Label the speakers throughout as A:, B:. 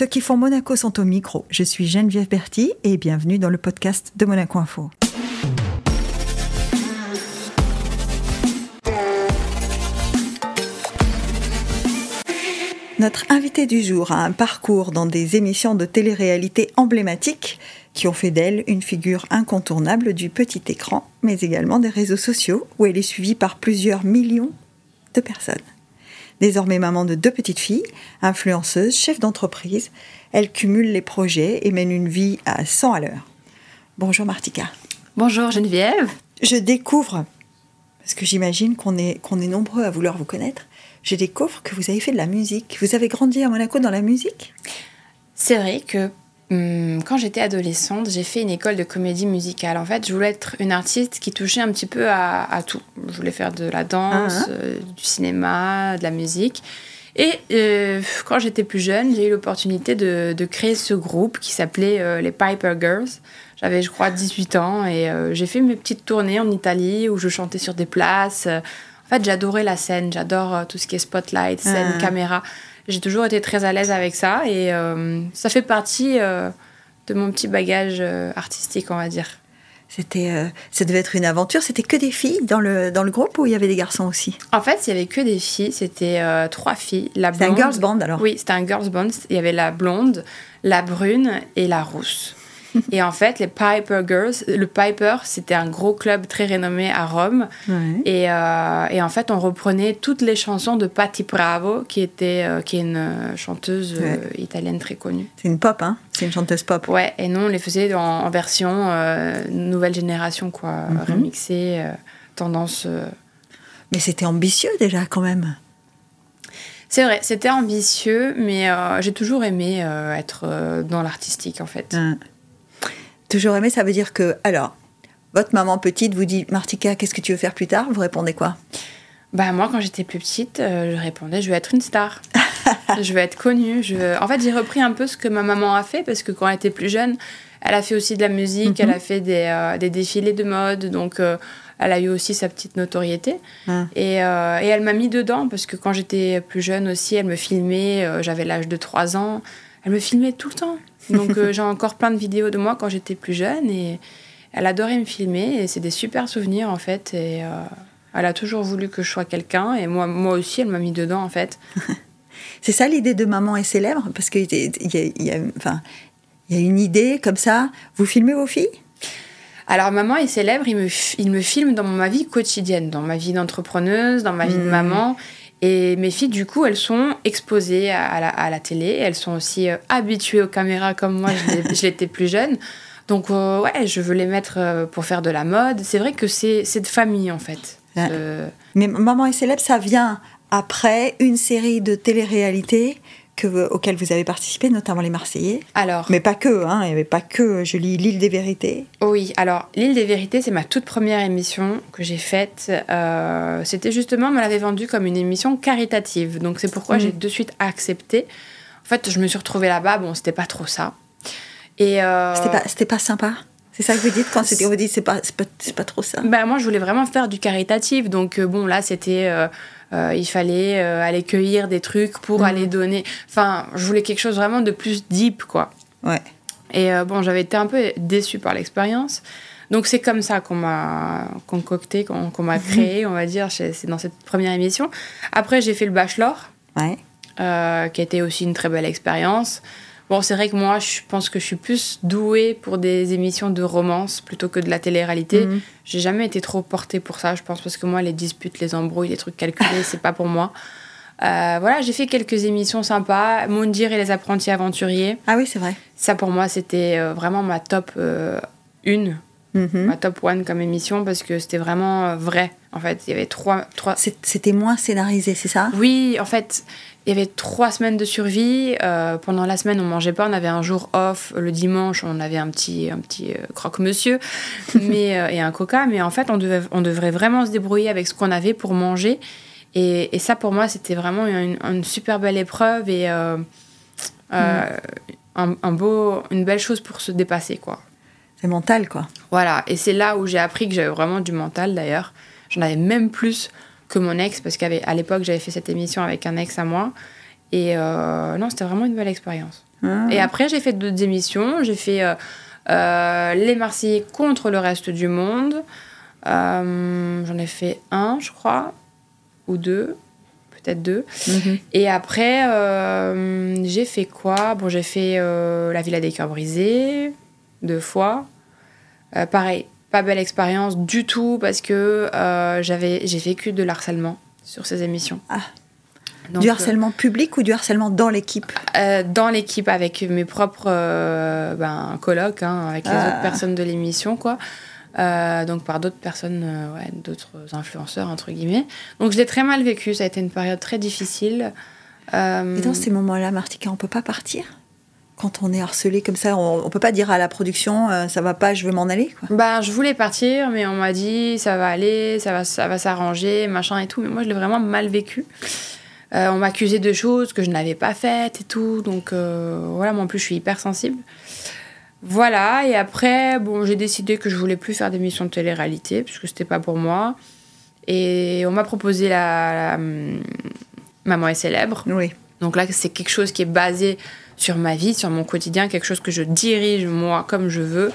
A: Ceux qui font Monaco sont au micro. Je suis Geneviève Berti et bienvenue dans le podcast de Monaco Info. Notre invité du jour a un parcours dans des émissions de télé-réalité emblématiques qui ont fait d'elle une figure incontournable du petit écran, mais également des réseaux sociaux où elle est suivie par plusieurs millions de personnes. Désormais maman de deux petites filles, influenceuse, chef d'entreprise, elle cumule les projets et mène une vie à 100 à l'heure. Bonjour Martika.
B: Bonjour Geneviève.
A: Je découvre, parce que j'imagine qu'on est, qu'on est nombreux à vouloir vous connaître, je découvre que vous avez fait de la musique. Vous avez grandi à Monaco dans la musique?
B: C'est vrai que quand j'étais adolescente, j'ai fait une école de comédie musicale. En fait, je voulais être une artiste qui touchait un petit peu à, tout. Je voulais faire de la danse,
A: Ah,
B: euh, du cinéma, de la musique. Et euh, quand j'étais plus jeune, j'ai eu l'opportunité de, de créer ce groupe qui s'appelait euh, les Piper Girls. J'avais, je crois, 18 ans et j'ai fait mes petites tournées en Italie où je chantais sur des places. En fait, j'adorais la scène, j'adore tout ce qui est spotlight, scène,
A: Ah.
B: caméra. J'ai toujours été très à l'aise avec ça et euh, ça fait partie euh, de mon petit bagage euh, artistique, on va dire.
A: C'était, euh, ça devait être une aventure. C'était que des filles dans le, dans le groupe ou il y avait des garçons aussi?
B: En fait, il y avait que des filles, c'était euh, trois filles. La
A: C'est un
B: blonde-
A: girls band alors
B: Oui, c'était un girls band. Il y avait la blonde, la brune et la rousse. et en fait, les Piper Girls, le Piper, c'était un gros club très renommé à Rome.
A: Ouais.
B: Et, euh, et en fait, on reprenait toutes les chansons de Patti Bravo, qui, était, euh, qui est une euh, chanteuse euh,
A: Ouais.
B: italienne très connue.
A: C'est une pop, hein C'est une chanteuse pop.
B: Ouais, et nous, on les faisait en, en version nouvelle génération, quoi,
A: Mhm.
B: remixée, tendance.
A: Mais c'était ambitieux déjà quand même.
B: C'est vrai, c'était ambitieux, mais j'ai toujours aimé être dans l'artistique, en fait.
A: Toujours aimé, ça veut dire que, alors, votre maman petite vous dit Martika, qu'est-ce que tu veux faire plus tard? Vous répondez quoi?
B: Bah moi, quand j'étais plus petite, euh, je répondais, je veux être une star. je veux être connue. Je veux- En fait, j'ai repris un peu ce que ma maman a fait, parce que quand elle était plus jeune, elle a fait aussi de la musique,
A: Mhm.
B: elle a fait des, euh, des défilés de mode, donc euh, elle a eu aussi sa petite notoriété.
A: Hein.
B: Et, euh, et elle m'a mis dedans, parce que quand j'étais plus jeune aussi, elle me filmait, j'avais l'âge de 3 ans, elle me filmait tout le temps. Donc euh, j'ai encore plein de vidéos de moi quand j'étais plus jeune, et elle adorait me filmer, et c'est des super souvenirs en fait. Et, euh, elle a toujours voulu que je sois quelqu'un et moi, moi aussi, elle m'a mis dedans en fait.
A: C'est ça l'idée de maman est célèbre? Parce qu'il y, a- il y a- il y a- enfin, il y a une idée comme ça. Vous filmez vos filles?
B: Alors, maman est célèbre, il me, il me filme dans ma vie quotidienne, dans ma vie d'entrepreneuse, dans ma vie de
A: Mhm.
B: maman. Et mes filles, du coup, elles sont exposées à, la, à la télé. Elles sont aussi euh, habituées aux caméras comme moi, je l'étais plus jeune. Donc, euh, ouais, je veux les mettre euh, pour faire de la mode. C'est vrai que c'est de famille, en fait.
A: Ouais. Mais Maman est célèbre, ça vient après une série de télé-réalités que, vous- auxquelles vous avez participé, notamment les Marseillais.
B: alors,
A: Mais pas que, hein, il n'y avait pas que, je lis L'île des vérités.
B: Oui, alors l'île des vérités, c'est ma toute première émission que j'ai faite. Euh, C'était justement, on me l'avait vendue comme une émission caritative. Donc c'est pourquoi
A: Mhm.
B: j'ai de suite accepté. En fait, je me suis retrouvée là-bas, bon, c'était pas trop ça. Et euh,
A: C'était pas, c'était pas sympa? C'est ça que vous dites quand c'était, vous dites c'est pas, c'est pas, pas trop ça
B: ben, moi, je voulais vraiment faire du caritatif. Donc euh, bon, là, c'était... euh, euh, il fallait euh, aller cueillir des trucs pour
A: Mhm.
B: aller donner. Enfin, je voulais quelque chose vraiment de plus deep, quoi.
A: Ouais.
B: Et bon, j'avais été un peu déçue par l'expérience. Donc c'est comme ça qu'on m'a concocté, qu'on m'a créé, on va dire, c'est dans cette première émission. Après, j'ai fait le bachelor,
A: Ouais.
B: euh, qui a été aussi une très belle expérience. Bon, c'est vrai que moi, je pense que je suis plus douée pour des émissions de romance plutôt que de la télé-réalité.
A: Mhm.
B: J'ai jamais été trop portée pour ça, je pense, parce que moi, les disputes, les embrouilles, les trucs calculés, c'est pas pour moi. Euh, voilà, j'ai fait quelques émissions sympas. Moundir et les apprentis aventuriers.
A: Ah oui, c'est vrai.
B: Ça, pour moi, c'était euh, vraiment ma top 1,
A: Mhm.
B: ma top 1 comme émission, parce que c'était vraiment euh, vrai. En fait, il y avait trois... trois...
A: C'était moins scénarisé, c'est ça?
B: Oui, en fait, il y avait trois semaines de survie. Euh, pendant la semaine, on mangeait pas, on avait un jour off. Le dimanche, on avait un petit, un petit euh, croque-monsieur mais, euh, et un coca. Mais en fait, on, devait, on devrait vraiment se débrouiller avec ce qu'on avait pour manger. Et, et ça, pour moi, c'était vraiment une, une super belle épreuve et un, un beau, une belle chose pour se dépasser, quoi.
A: C'est mental, quoi.
B: Voilà, et c'est là où j'ai appris que j'avais vraiment du mental d'ailleurs. J'en avais même plus que mon ex, parce qu'à l'époque, j'avais fait cette émission avec un ex à moi. Et euh, non, c'était vraiment une belle expérience.
A: Ah.
B: Et après, j'ai fait d'autres émissions. J'ai fait euh, euh, Les Marseillais contre le reste du monde. J'en ai fait un, je crois, ou deux, peut-être deux.
A: Mhm.
B: Et après, j'ai fait quoi? Bon, j'ai fait La Villa des Cœurs Brisés, deux fois. Euh, pareil, pas belle expérience du tout parce que euh, j'avais, j'ai vécu de l'harcèlement sur ces émissions.
A: Ah.
B: Donc,
A: du
B: euh,
A: harcèlement public ou du harcèlement dans l'équipe?
B: euh, dans l'équipe avec mes propres euh, ben, colocs, hein, avec les
A: Ah.
B: autres personnes de l'émission, quoi. Euh, donc par d'autres personnes, ouais, d'autres influenceurs, entre guillemets. Donc je l'ai très mal vécu, ça a été une période très difficile.
A: Et dans ces moments-là, Martika, on peut pas partir? Quand on est harcelé comme ça, on, on peut pas dire à la production euh, ça va pas, je veux m'en aller. Quoi.
B: Ben, je voulais partir, mais on m'a dit ça va aller, ça va, ça va s'arranger, machin et tout. Mais moi, je l'ai vraiment mal vécu. Euh, on m'accusait de choses que je n'avais pas faites et tout. Donc euh, voilà, moi en plus, je suis hyper sensible. Voilà, et après, bon, j'ai décidé que je voulais plus faire d'émissions de télé-réalité, puisque c'était pas pour moi. Et on m'a proposé la, la, hum, Maman est célèbre.
A: Oui.
B: Donc là, c'est quelque chose qui est basé sur ma vie, sur mon quotidien, quelque chose que je dirige moi comme je veux.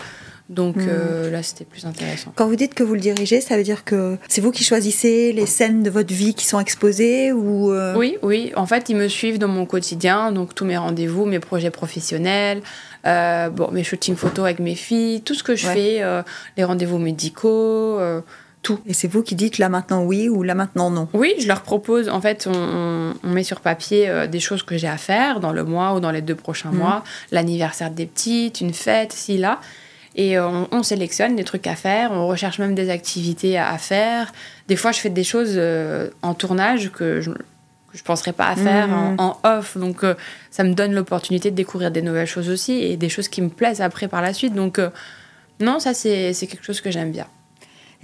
B: Donc
A: Mhm.
B: euh, là, c'était plus intéressant.
A: Quand vous dites que vous le dirigez, ça veut dire que c'est vous qui choisissez les scènes de votre vie qui sont exposées ou euh,
B: Oui, oui. En fait, ils me suivent dans mon quotidien, donc tous mes rendez-vous, mes projets professionnels, euh, bon, mes shootings photos avec mes filles, tout ce que je
A: Ouais.
B: fais, les rendez-vous médicaux, tout.
A: Et c'est vous qui dites là maintenant oui ou là maintenant non.
B: Oui, je leur propose. En fait, on, met sur papier euh, des choses que j'ai à faire dans le mois ou dans les deux prochains
A: Mhm.
B: mois, l'anniversaire des petites, une fête, ci, là. Et euh, on, on sélectionne des trucs à faire, on recherche même des activités à, à faire. Des fois, je fais des choses euh, en tournage que je je penserais pas à faire
A: Mhm.
B: en, en off. Donc, euh, ça me donne l'opportunité de découvrir des nouvelles choses aussi et des choses qui me plaisent après par la suite. Donc, euh, non, ça, c'est quelque chose que j'aime bien.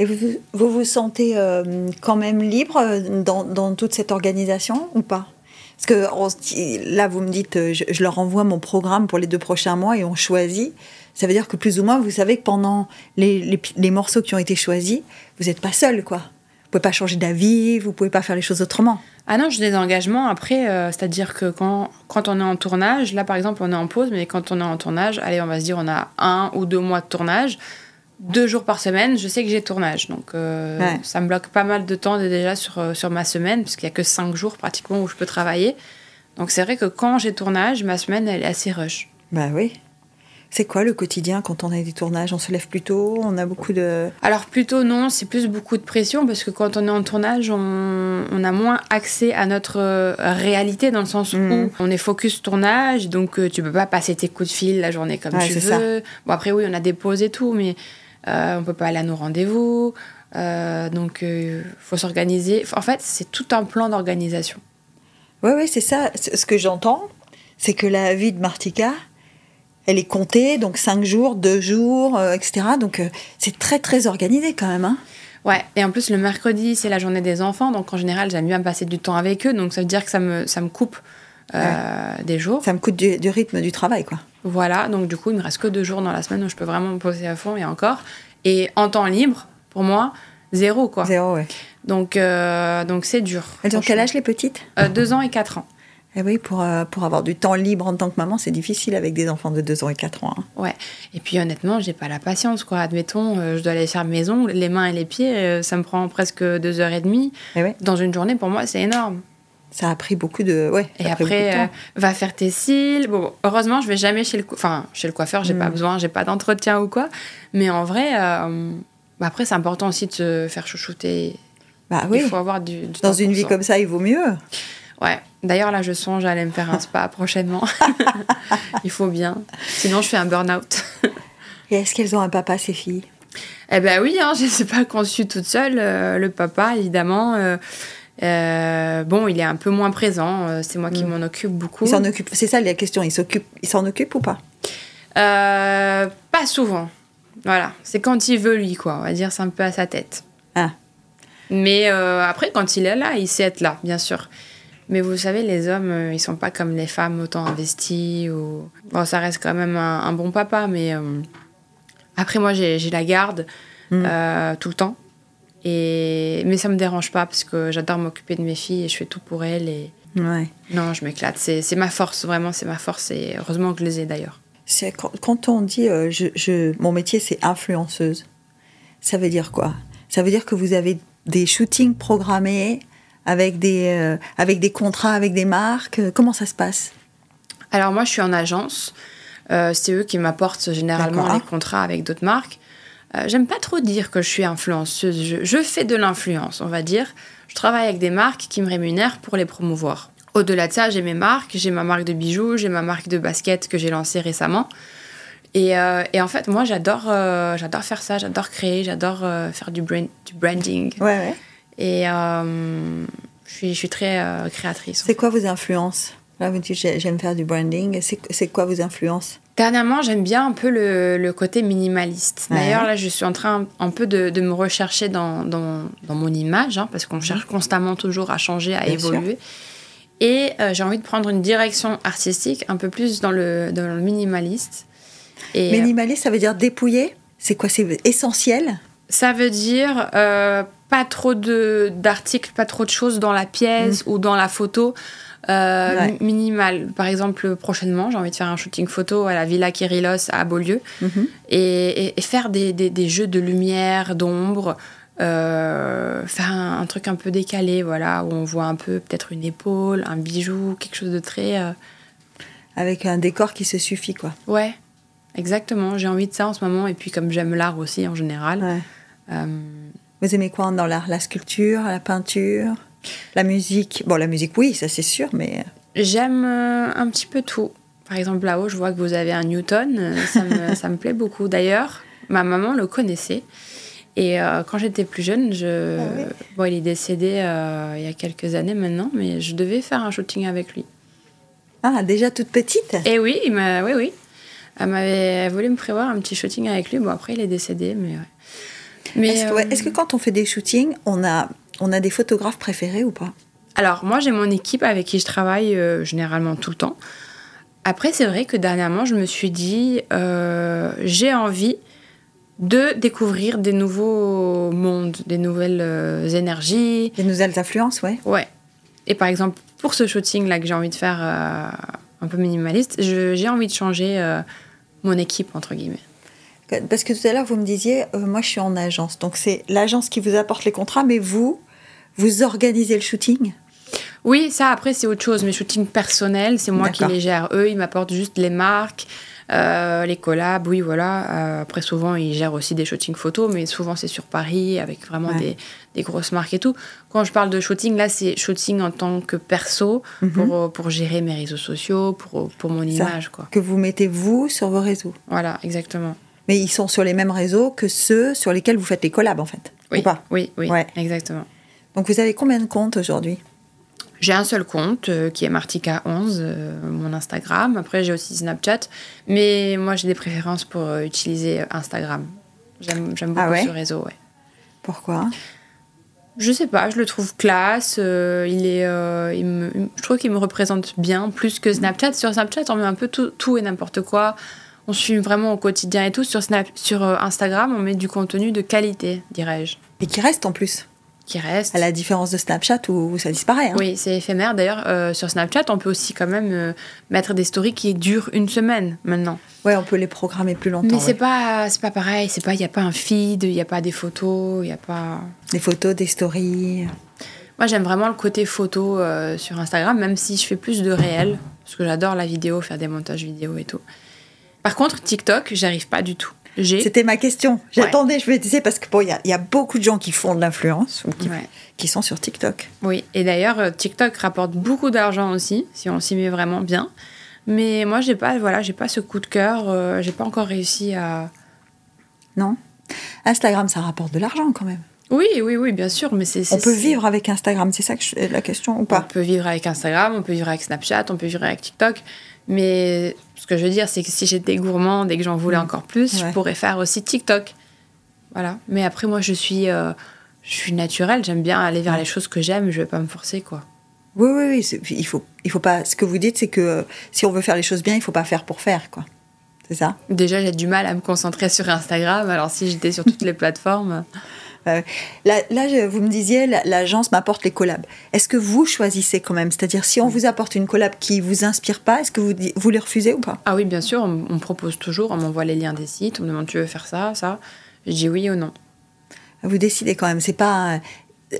A: Et vous vous, sentez euh, quand même libre euh, dans, toute cette organisation ou pas? Parce que là, vous me dites, euh, je, leur envoie mon programme pour les deux prochains mois et on choisit. Ça veut dire que plus ou moins, vous savez que pendant les, morceaux qui ont été choisis, vous n'êtes pas seul, quoi. Vous pouvez pas changer d'avis, vous pouvez pas faire les choses autrement.
B: Ah non, j'ai des engagements après, c'est-à-dire que quand on est en tournage, là par exemple on est en pause, mais quand on est en tournage, allez on va se dire on a un ou deux mois de tournage, deux jours par semaine, je sais que j'ai tournage. Donc euh,
A: Ouais.
B: ça me bloque pas mal de temps déjà sur, euh, sur ma semaine, puisqu'il n'y a que cinq jours pratiquement où je peux travailler. Donc c'est vrai que quand j'ai tournage, ma semaine elle est assez rush.
A: Bah oui. C'est quoi le quotidien quand on a des tournages? On se lève plus tôt, on a beaucoup de.
B: Alors plutôt non, c'est plus beaucoup de pression parce que quand on est en tournage, on, on a moins accès à notre euh, réalité dans le sens où on est focus tournage, donc tu peux pas passer tes coups de fil la journée comme
A: Ouais,
B: tu
A: c'est ça.
B: veux. Bon après oui, on a des pauses et tout, mais euh, on peut pas aller à nos rendez-vous, Euh, donc euh, faut s'organiser. En fait, c'est tout un plan d'organisation.
A: Oui, oui, c'est ça. Ce que j'entends, c'est que la vie de Martika, elle est comptée, donc 5 jours, 2 jours, euh, etc. Donc c'est très, très organisé quand même. Hein
B: Ouais, et en plus le mercredi c'est la journée des enfants, donc en général j'aime bien passer du temps avec eux, donc ça veut dire que ça me, ça me coupe euh, des jours.
A: ça me coûte du, du rythme du travail, quoi.
B: Voilà, donc du coup, il me reste que deux jours dans la semaine où je peux vraiment me poser à fond et encore. Et en temps libre, pour moi, zéro quoi.
A: Zéro, ouais.
B: Donc euh, donc c'est dur.
A: Elles ont quel âge, les petites?
B: Euh, Deux ans et quatre ans.
A: Eh oui, pour, euh, pour avoir du temps libre en tant que maman, c'est difficile avec des enfants de 2 ans et 4 ans. hein.
B: Ouais. Et puis honnêtement, j'ai pas la patience quoi. Admettons, euh, je dois aller faire mes ongles, les mains et les pieds, euh, ça me prend presque deux heures et demie.
A: Eh oui,
B: Dans une journée, pour moi, c'est énorme.
A: Ça a pris beaucoup de. Ouais,
B: Et après, euh, va faire tes cils. Bon, heureusement, je vais jamais chez le, enfin, chez le coiffeur, j'ai
A: Mm.
B: pas besoin, j'ai pas d'entretien ou quoi. Mais en vrai, euh, bah après, c'est important aussi de se faire chouchouter.
A: Bah oui,
B: Il faut avoir du, du
A: dans une vie comme ça, il vaut mieux.
B: Ouais. D'ailleurs, là, je songe à aller me faire un spa prochainement. il faut bien. Sinon, je fais un burn-out.
A: Et est-ce qu'elles ont un papa, ces filles?
B: Eh ben oui, hein, je ne suis pas conçue toute seule. Euh, le papa, évidemment, euh, bon, il est un peu moins présent. Euh, c'est moi qui
A: Mm.
B: m'en occupe beaucoup.
A: Ils s'en occupent. C'est ça la question. Ils s'occupent. Ils s'en occupent ou pas?
B: Euh, pas souvent. Voilà, c'est quand il veut lui, quoi. On va dire, c'est un peu à sa tête.
A: Ah.
B: Mais euh, après, quand il est là, il sait être là, bien sûr. Mais vous savez, les hommes, ils sont pas comme les femmes autant investis. Ou... Bon, ça reste quand même un, un bon papa, mais après, moi, j'ai la garde
A: Mm.
B: tout le temps. Et... Mais ça me dérange pas parce que j'adore m'occuper de mes filles et je fais tout pour elles. Et
A: Ouais.
B: Non, je m'éclate. C'est ma force, vraiment, c'est ma force. Et heureusement que je les ai d'ailleurs.
A: Quand, on dit euh, je, je- mon métier c'est influenceuse, ça veut dire quoi? Ça veut dire que vous avez des shootings programmés avec des, euh, avec des contrats avec des marques. Comment ça se passe?
B: Alors moi, je suis en agence. Euh, c'est eux qui m'apportent généralement les contrats avec d'autres marques. Euh, J'aime pas trop dire que je suis influenceuse. Je, je fais de l'influence, on va dire. Je travaille avec des marques qui me rémunèrent pour les promouvoir. Au-delà de ça, j'ai mes marques. J'ai ma marque de bijoux, j'ai ma marque de basket que j'ai lancée récemment. Et, euh, et en fait, moi, j'adore euh, j'adore faire ça. J'adore créer. J'adore faire du, brand- du branding.
A: Ouais, ouais.
B: Et je, suis, je suis très créatrice.
A: C'est quoi vos influences? Là, vous dites j'ai- j'aime faire du branding. C'est quoi vos influences?
B: Dernièrement, j'aime bien un peu le, le côté minimaliste.
A: Ouais.
B: D'ailleurs, là, je suis en train un peu de, de me rechercher dans, dans, dans mon image, hein, parce qu'on cherche constamment toujours à changer, à
A: sûr.
B: évoluer. Et euh, j'ai envie de prendre une direction artistique un peu plus dans le, dans le minimaliste. Et euh,
A: Minimaliste, ça veut dire dépouillé C'est quoi? C'est essentiel?
B: Ça veut dire euh, pas trop d'articles, pas trop de choses dans la pièce ou dans la photo. Euh.
A: Ouais.
B: mi- Minimal. Par exemple, prochainement, j'ai envie de faire un shooting photo à la Villa Kyrillos à Beaulieu.
A: Mhm.
B: et, et- et faire des, des- des jeux de lumière, d'ombre, euh, faire un, un truc un peu décalé, voilà, où on voit un peu peut-être une épaule, un bijou, quelque chose de très... euh,
A: Avec un décor qui se suffit, quoi.
B: Ouais, exactement, j'ai envie de ça en ce moment, et puis comme j'aime l'art aussi en général,
A: Ouais.
B: euh,
A: Vous aimez quoi dans l'art? La sculpture, la peinture, la musique Bon, la musique, oui, ça c'est sûr, mais
B: j'aime euh, un petit peu tout. Par exemple, là-haut, je vois que vous avez un Newton, euh, ça me, ça me plaît beaucoup. D'ailleurs, ma maman le connaissait. Et euh, quand j'étais plus jeune, je...
A: Ah oui
B: bon, il est décédé euh, il y a quelques années maintenant, mais je devais faire un shooting avec lui.
A: ah, déjà toute petite?
B: Et oui, il m'a... oui, oui. Elle m'avait voulu me prévoir un petit shooting avec lui. Bon, après, il est décédé, mais... ouais. Mais,
A: Est-ce que, ouais,
B: euh,
A: est-ce que quand on fait des shootings, on a, on a des photographes préférés ou pas?
B: Alors, moi, j'ai mon équipe avec qui je travaille euh, généralement tout le temps. Après, c'est vrai que dernièrement, je me suis dit, euh, j'ai envie de découvrir des nouveaux mondes, des nouvelles euh, énergies.
A: Des nouvelles influences, ouais.
B: Ouais. Et par exemple, pour ce shooting-là que j'ai envie de faire euh, un peu minimaliste, j'ai envie de changer euh, mon équipe, entre guillemets.
A: Parce que tout à l'heure, vous me disiez, moi je suis en agence. Donc c'est l'agence qui vous apporte les contrats, mais vous, vous organisez le shooting?
B: Oui, ça après c'est autre chose. Mes shootings personnels, c'est moi qui les gère. Eux, ils m'apportent juste les marques, euh, les collabs, oui voilà. Euh, après souvent ils gèrent aussi des shootings photos, mais souvent c'est sur Paris avec vraiment
A: Ouais.
B: des, des grosses marques et tout. Quand je parle de shooting, là c'est shooting en tant que perso
A: Mhm.
B: pour, euh, pour gérer mes réseaux sociaux, pour, pour mon image quoi.
A: que vous mettez vous sur vos réseaux.
B: Voilà, exactement.
A: Mais ils sont sur les mêmes réseaux que ceux sur lesquels vous faites les collabs, en fait.
B: Oui,
A: Ou pas?
B: oui, oui,
A: Ouais.
B: exactement.
A: Donc vous avez combien de comptes aujourd'hui?
B: J'ai un seul compte euh, qui est Martika11, euh, mon Instagram. Après, j'ai aussi Snapchat. Mais moi, j'ai des préférences pour euh, utiliser Instagram. J'aime beaucoup
A: Ah ouais?
B: ce réseau, ouais.
A: Pourquoi?
B: Je sais pas, je le trouve classe. il est, il me- je trouve qu'il me représente bien, plus que Snapchat. Sur Snapchat, on met un peu tout, tout et n'importe quoi. On suit vraiment au quotidien et tout. Sur, Snap, sur Instagram, on met du contenu de qualité, dirais-je,
A: Et qui reste en plus,
B: qui reste.
A: à la différence de Snapchat où ça disparaît. hein.
B: Oui, c'est éphémère. D'ailleurs, euh, sur Snapchat, on peut aussi quand même euh, mettre des stories qui durent une semaine maintenant.
A: Ouais, on peut les programmer plus longtemps.
B: Mais
A: ouais.
B: c'est pas, c'est pas pareil. C'est pas, il y a pas un feed, il y a pas des photos, il y a pas.
A: Des photos, des stories.
B: Moi, j'aime vraiment le côté photo euh, sur Instagram, même si je fais plus de réel, parce que j'adore la vidéo, faire des montages vidéo et tout. Par contre, TikTok, j'arrive pas du tout.
A: C'était ma question. J'attendais, je me disais, parce que bon, il y, a- il y a beaucoup de gens qui font de l'influence ou qui,
B: Ouais.
A: qui sont sur TikTok.
B: Oui, et d'ailleurs, euh, TikTok rapporte beaucoup d'argent aussi, si on s'y met vraiment bien. Mais moi, j'ai pas, voilà, j'ai pas ce coup de cœur. euh, j'ai pas encore réussi à.
A: Non Instagram, ça rapporte de l'argent quand même.
B: Oui, oui, oui, bien sûr, mais c'est.
A: On peut vivre avec Instagram, c'est ça que je- la question ou
B: On
A: pas
B: peut vivre avec Instagram, on peut vivre avec Snapchat, on peut vivre avec TikTok. Mais ce que je veux dire, c'est que si j'étais gourmande et que j'en voulais
A: Mm.
B: encore plus,
A: Ouais.
B: je pourrais faire aussi TikTok. Voilà. Mais après, moi, je suis, euh, je suis naturelle. J'aime bien aller vers
A: Ouais.
B: les choses que j'aime. Je vais pas me forcer, quoi.
A: Oui, oui, oui. Il faut, il faut pas. Ce que vous dites, c'est que euh, si on veut faire les choses bien, il faut pas faire pour faire, quoi. C'est ça?
B: Déjà, j'ai du mal à me concentrer sur Instagram. Alors, si j'étais sur toutes les plateformes.
A: Là, là, vous me disiez, l'agence m'apporte les collabs. Est-ce que vous choisissez quand même? C'est-à-dire, si on vous apporte une collab qui vous inspire pas, est-ce que vous, vous les refusez ou pas?
B: Ah oui, bien sûr, on, me propose toujours, on m'envoie les liens des sites, on me demande tu veux faire ça, ça? Je dis oui ou non.
A: Vous décidez quand même, c'est pas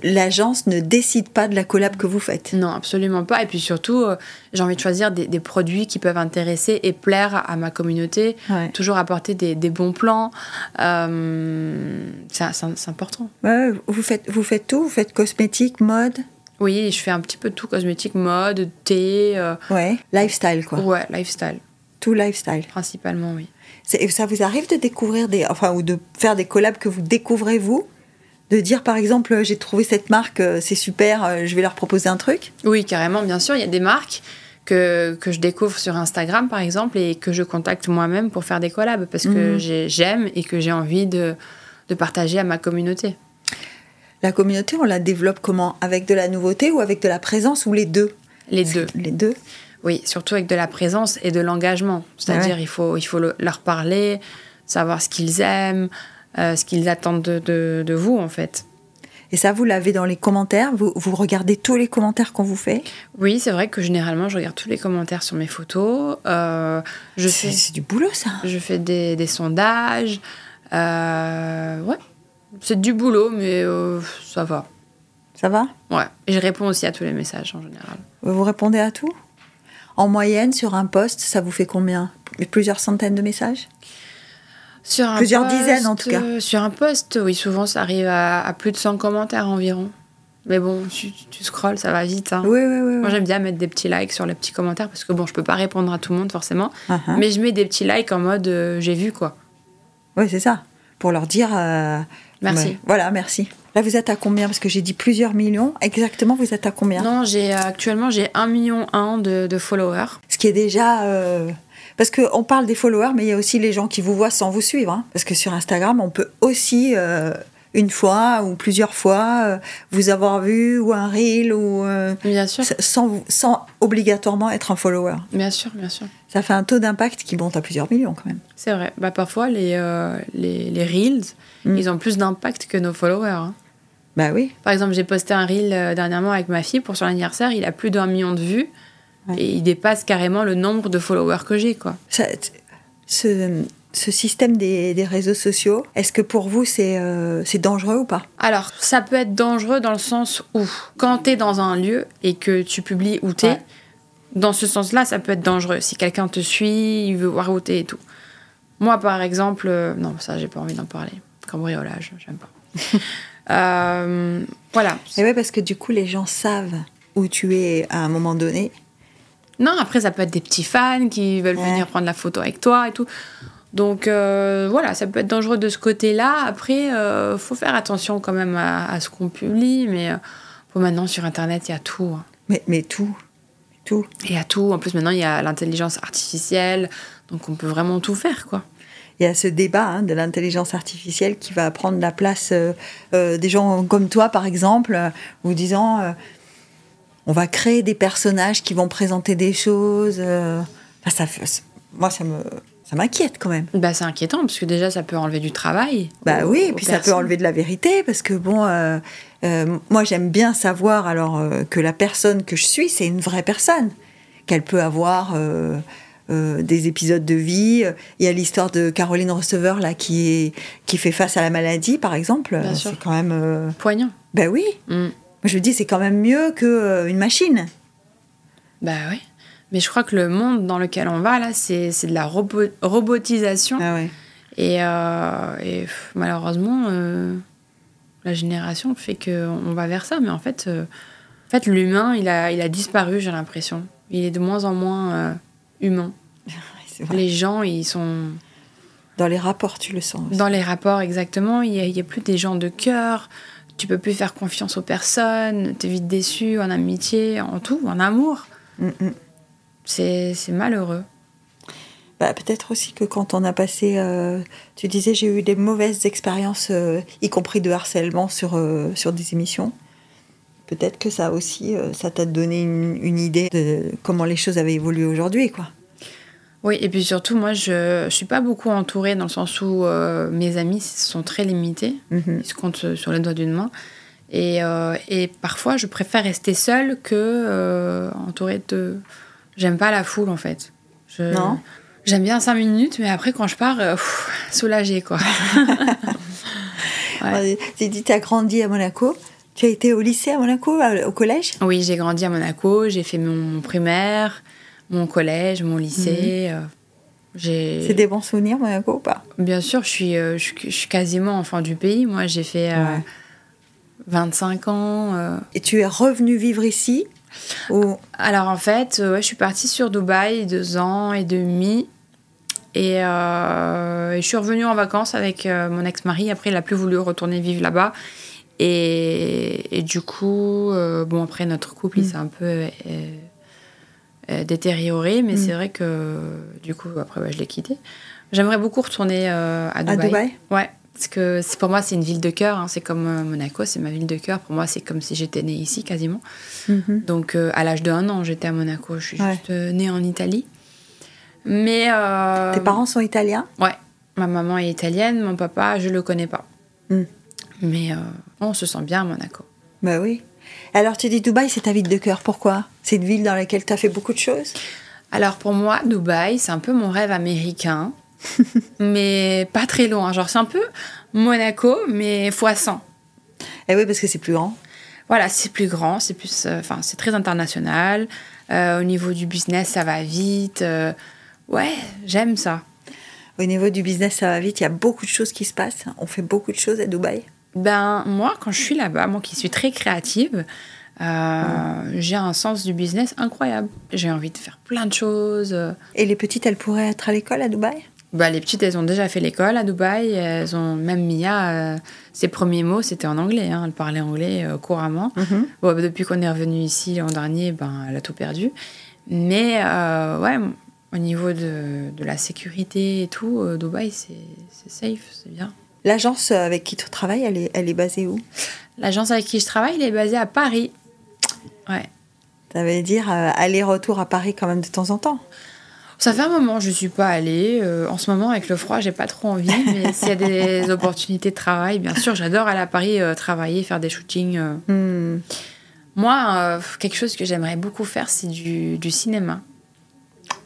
A: l'agence ne décide pas de la collab que vous faites.
B: Non, absolument pas. Et puis surtout, euh, j'ai envie de choisir des, produits qui peuvent intéresser et plaire à, ma communauté. Toujours apporter des, bons plans. Euh, c'est important.
A: vous, faites, vous faites tout Vous faites cosmétique, mode?
B: Oui, je fais un petit peu de tout. Cosmétique, mode, thé. Euh.
A: Ouais, lifestyle quoi.
B: Ouais, lifestyle.
A: Tout lifestyle.
B: Principalement, oui.
A: Ça vous arrive de découvrir des... Enfin, ou de faire des collabs que vous découvrez vous? De dire par exemple j'ai trouvé cette marque, euh, c'est super, euh, je vais leur proposer un truc
B: Oui, carrément, bien sûr. Il y a des marques que, que je découvre sur Instagram par exemple et que je contacte moi-même pour faire des collabs parce que mhm. j'aime et que j'ai envie de, de partager à ma communauté.
A: La communauté, on la développe comment? Avec de la nouveauté ou avec de la présence ou les deux?
B: Les deux.
A: Les deux
B: Oui, surtout avec de la présence et de l'engagement. C'est-à-dire il faut, il faut leur parler, savoir ce qu'ils aiment, euh, ce qu'ils attendent de, de, vous, en fait.
A: Et ça, vous l'avez dans les commentaires? Vous, vous, regardez tous les commentaires qu'on vous fait?
B: Oui, c'est vrai que généralement, je regarde tous les commentaires sur mes photos. Euh,
A: c'est du boulot, ça
B: Je fais des, des sondages. Euh, ouais, c'est du boulot, mais ça va.
A: Ça va?
B: Ouais, et je réponds aussi à tous les messages en général.
A: Vous répondez à tout? En moyenne, sur un post, ça vous fait combien? Plusieurs centaines de messages?
B: Sur
A: Plusieurs dizaines en tout cas. Euh,
B: sur un post, oui, souvent ça arrive à, plus de 100 commentaires environ. Mais bon, tu, tu scrolls, ça va vite. Hein.
A: Oui, oui, oui,
B: Moi, j'aime bien mettre des petits likes sur les petits commentaires parce que bon, je peux pas répondre à tout le monde forcément. Uh-huh. Mais je mets des petits likes en mode euh, j'ai vu quoi.
A: Oui, c'est ça. Pour leur dire.
B: Euh, merci.
A: voilà, merci. Là, vous êtes à combien? Parce que j'ai dit plusieurs millions. Exactement, vous êtes à combien?
B: Non, j'ai actuellement j'ai 1 million 1 de, de followers.
A: Ce qui est déjà parce qu'on parle des followers, mais il y a aussi les gens qui vous voient sans vous suivre. Hein. Parce que sur Instagram, on peut aussi, euh, une fois ou plusieurs fois, euh, vous avoir vu, ou un reel, ou.
B: Euh, bien sûr.
A: Sans, sans obligatoirement être un follower.
B: Bien sûr, bien sûr.
A: Ça fait un taux d'impact qui monte à plusieurs millions quand même.
B: C'est vrai. Bah, parfois, les, les, les, reels, mm. ils ont plus d'impact que nos followers. Hein.
A: Bah oui.
B: Par exemple, j'ai posté un reel dernièrement avec ma fille pour son anniversaire. Il a plus d'un million de vues. Et il dépasse carrément le nombre de followers que j'ai, quoi.
A: ce, système des, réseaux sociaux, est-ce que pour vous euh, c'est dangereux ou pas?
B: Alors, ça peut être dangereux dans le sens où, quand tu es dans un lieu et que tu publies où tu es, dans ce sens-là, ça peut être dangereux. Si quelqu'un te suit, il veut voir où tu et tout. Moi, par exemple, euh, non, ça, j'ai pas envie d'en parler. Cambriolage, j'aime pas. Euh, voilà.
A: Et ouais, parce que du coup, les gens savent où tu es à un moment donné
B: non, après, ça peut être des petits fans qui veulent venir prendre la photo avec toi et tout. Donc euh, voilà, ça peut être dangereux de ce côté-là. Après, il euh, faut faire attention quand même à, ce qu'on publie. Mais euh, maintenant, sur Internet, il y a tout. Hein.
A: Mais, mais tout Tout
B: Il y a tout. En plus, maintenant, il y a l'intelligence artificielle. Donc on peut vraiment tout faire, quoi
A: il y a ce débat hein, de l'intelligence artificielle qui va prendre la place des gens comme toi, par exemple, vous disant on va créer des personnages qui vont présenter des choses. Euh, ça, moi, ça me, ça m'inquiète quand même.
B: Bah, c'est inquiétant parce que déjà, ça peut enlever du travail.
A: Bah oui, et puis ça peut enlever de la vérité parce que bon, euh, euh, moi, j'aime bien savoir alors que la personne que je suis, c'est une vraie personne, qu'elle peut avoir. des épisodes de vie. Il y a l'histoire de Caroline Receveur là qui est qui fait face à la maladie par exemple. C'est quand même
B: poignant.
A: Ben oui. Mm je me dis, c'est quand même mieux qu'une euh, machine.
B: Bah oui. Mais je crois que le monde dans lequel on va, là, c'est de la robotisation.
A: Ah
B: et, euh, et, malheureusement, euh, la génération fait qu'on va vers ça. Mais en fait, en fait l'humain, il a, il a disparu, j'ai l'impression. Il est de moins en moins humain. Les gens, ils sont...
A: Dans les rapports, tu le sens.
B: Dans les rapports, exactement. Il n'y a, a, plus des gens de cœur tu peux plus faire confiance aux personnes, es vite déçu en amitié, en tout, en amour. Mm, mm. C'est malheureux.
A: Bah, Peut-être aussi que quand on a passé, euh, tu disais, j'ai eu des mauvaises expériences, euh, y compris de harcèlement sur, euh, sur des émissions. Peut-être que ça aussi, ça t'a donné une, une, idée de comment les choses avaient évolué aujourd'hui, quoi.
B: Oui, et puis surtout, moi, je ne suis pas beaucoup entourée dans le sens où euh, mes amis sont très limités.
A: Mhm.
B: Ils se comptent sur les doigts d'une main. Et, euh, et parfois, je préfère rester seule que euh, entourée de. J'aime pas la foule, en fait. Je...
A: Non
B: J'aime bien cinq minutes, mais après, quand je pars, euh, pff, soulagée, quoi. Ouais.
A: Tu dit tu as grandi à Monaco. Tu as été au lycée à Monaco, au collège?
B: Oui, j'ai grandi à Monaco, j'ai fait mon primaire, mon collège, mon lycée. euh, j'ai...
A: C'est des bons souvenirs, Monaco, ou pas?
B: Bien sûr, je suis, euh, je, suis- je suis quasiment enfant du pays. Moi, j'ai fait euh,
A: Ouais.
B: 25 ans. euh.
A: Et tu es revenu vivre ici? Ou...
B: Alors, en fait, euh, ouais, je suis partie sur Dubaï deux ans et demi. Et, euh, et je suis revenue en vacances avec euh, mon ex-mari. Après, il a plus voulu retourner vivre là-bas. Et, et du coup, euh, bon, après, notre couple, il
A: Mm.
B: s'est un peu euh, euh, détérioré. Mais
A: Mm.
B: c'est vrai que, du coup, après, ouais, je l'ai quitté. J'aimerais beaucoup retourner euh, à
A: à
B: Dubaï.
A: Dubaï?
B: Ouais, parce que c'est- pour moi, c'est une ville de cœur. hein. C'est comme euh, Monaco, c'est ma ville de cœur. Pour moi, c'est comme si j'étais née ici quasiment.
A: Mhm.
B: Donc, euh, à l'âge de un an, j'étais à Monaco. Je suis
A: Ouais.
B: juste euh, née en Italie. Mais. euh,
A: Tes parents sont italiens?
B: Ouais. Ma maman est italienne, mon papa, je le connais pas.
A: Mm.
B: Mais euh, on se sent bien à Monaco.
A: Bah oui. Alors tu dis Dubaï, c'est ta ville de cœur. Pourquoi? C'est une ville dans laquelle tu as fait beaucoup de choses?
B: Alors pour moi, Dubaï, c'est un peu mon rêve américain, mais pas très loin. Genre, c'est un peu Monaco, mais fois 100.
A: Eh oui, parce que c'est plus grand.
B: Voilà, c'est plus grand, c'est plus, euh, enfin, c'est très international. Euh, au niveau du business, ça va vite. euh, ouais, j'aime ça.
A: Au niveau du business, ça va vite. Il y a beaucoup de choses qui se passent. On fait beaucoup de choses à Dubaï.
B: Ben moi, quand je suis là-bas, moi qui suis très créative, euh, j'ai un sens du business incroyable. J'ai envie de faire plein de choses.
A: Et les petites, elles pourraient être à l'école à Dubaï?
B: Bah, les petites, elles ont déjà fait l'école à Dubaï. Elles ont même Mia, euh, ses premiers mots, c'était en anglais. hein. Elle parlait anglais euh, couramment. Bon, depuis qu'on est revenu ici l'an dernier, ben, elle a tout perdu. Mais euh, ouais, au niveau de, de la sécurité et tout, Dubaï, c'est safe, c'est bien.
A: L'agence avec qui tu travailles, elle est, elle est basée où?
B: L'agence avec qui je travaille, elle est basée à Paris. Ouais.
A: Ça veut dire euh, aller-retour à Paris quand même de temps en temps?
B: Ça fait un moment que je suis pas allée. Euh, en ce moment, avec le froid, j'ai pas trop envie. Mais s'il y a des opportunités de travail, bien sûr, j'adore aller à Paris euh, travailler, faire des shootings.
A: Hmm.
B: Moi, quelque chose que j'aimerais beaucoup faire, c'est du, du cinéma.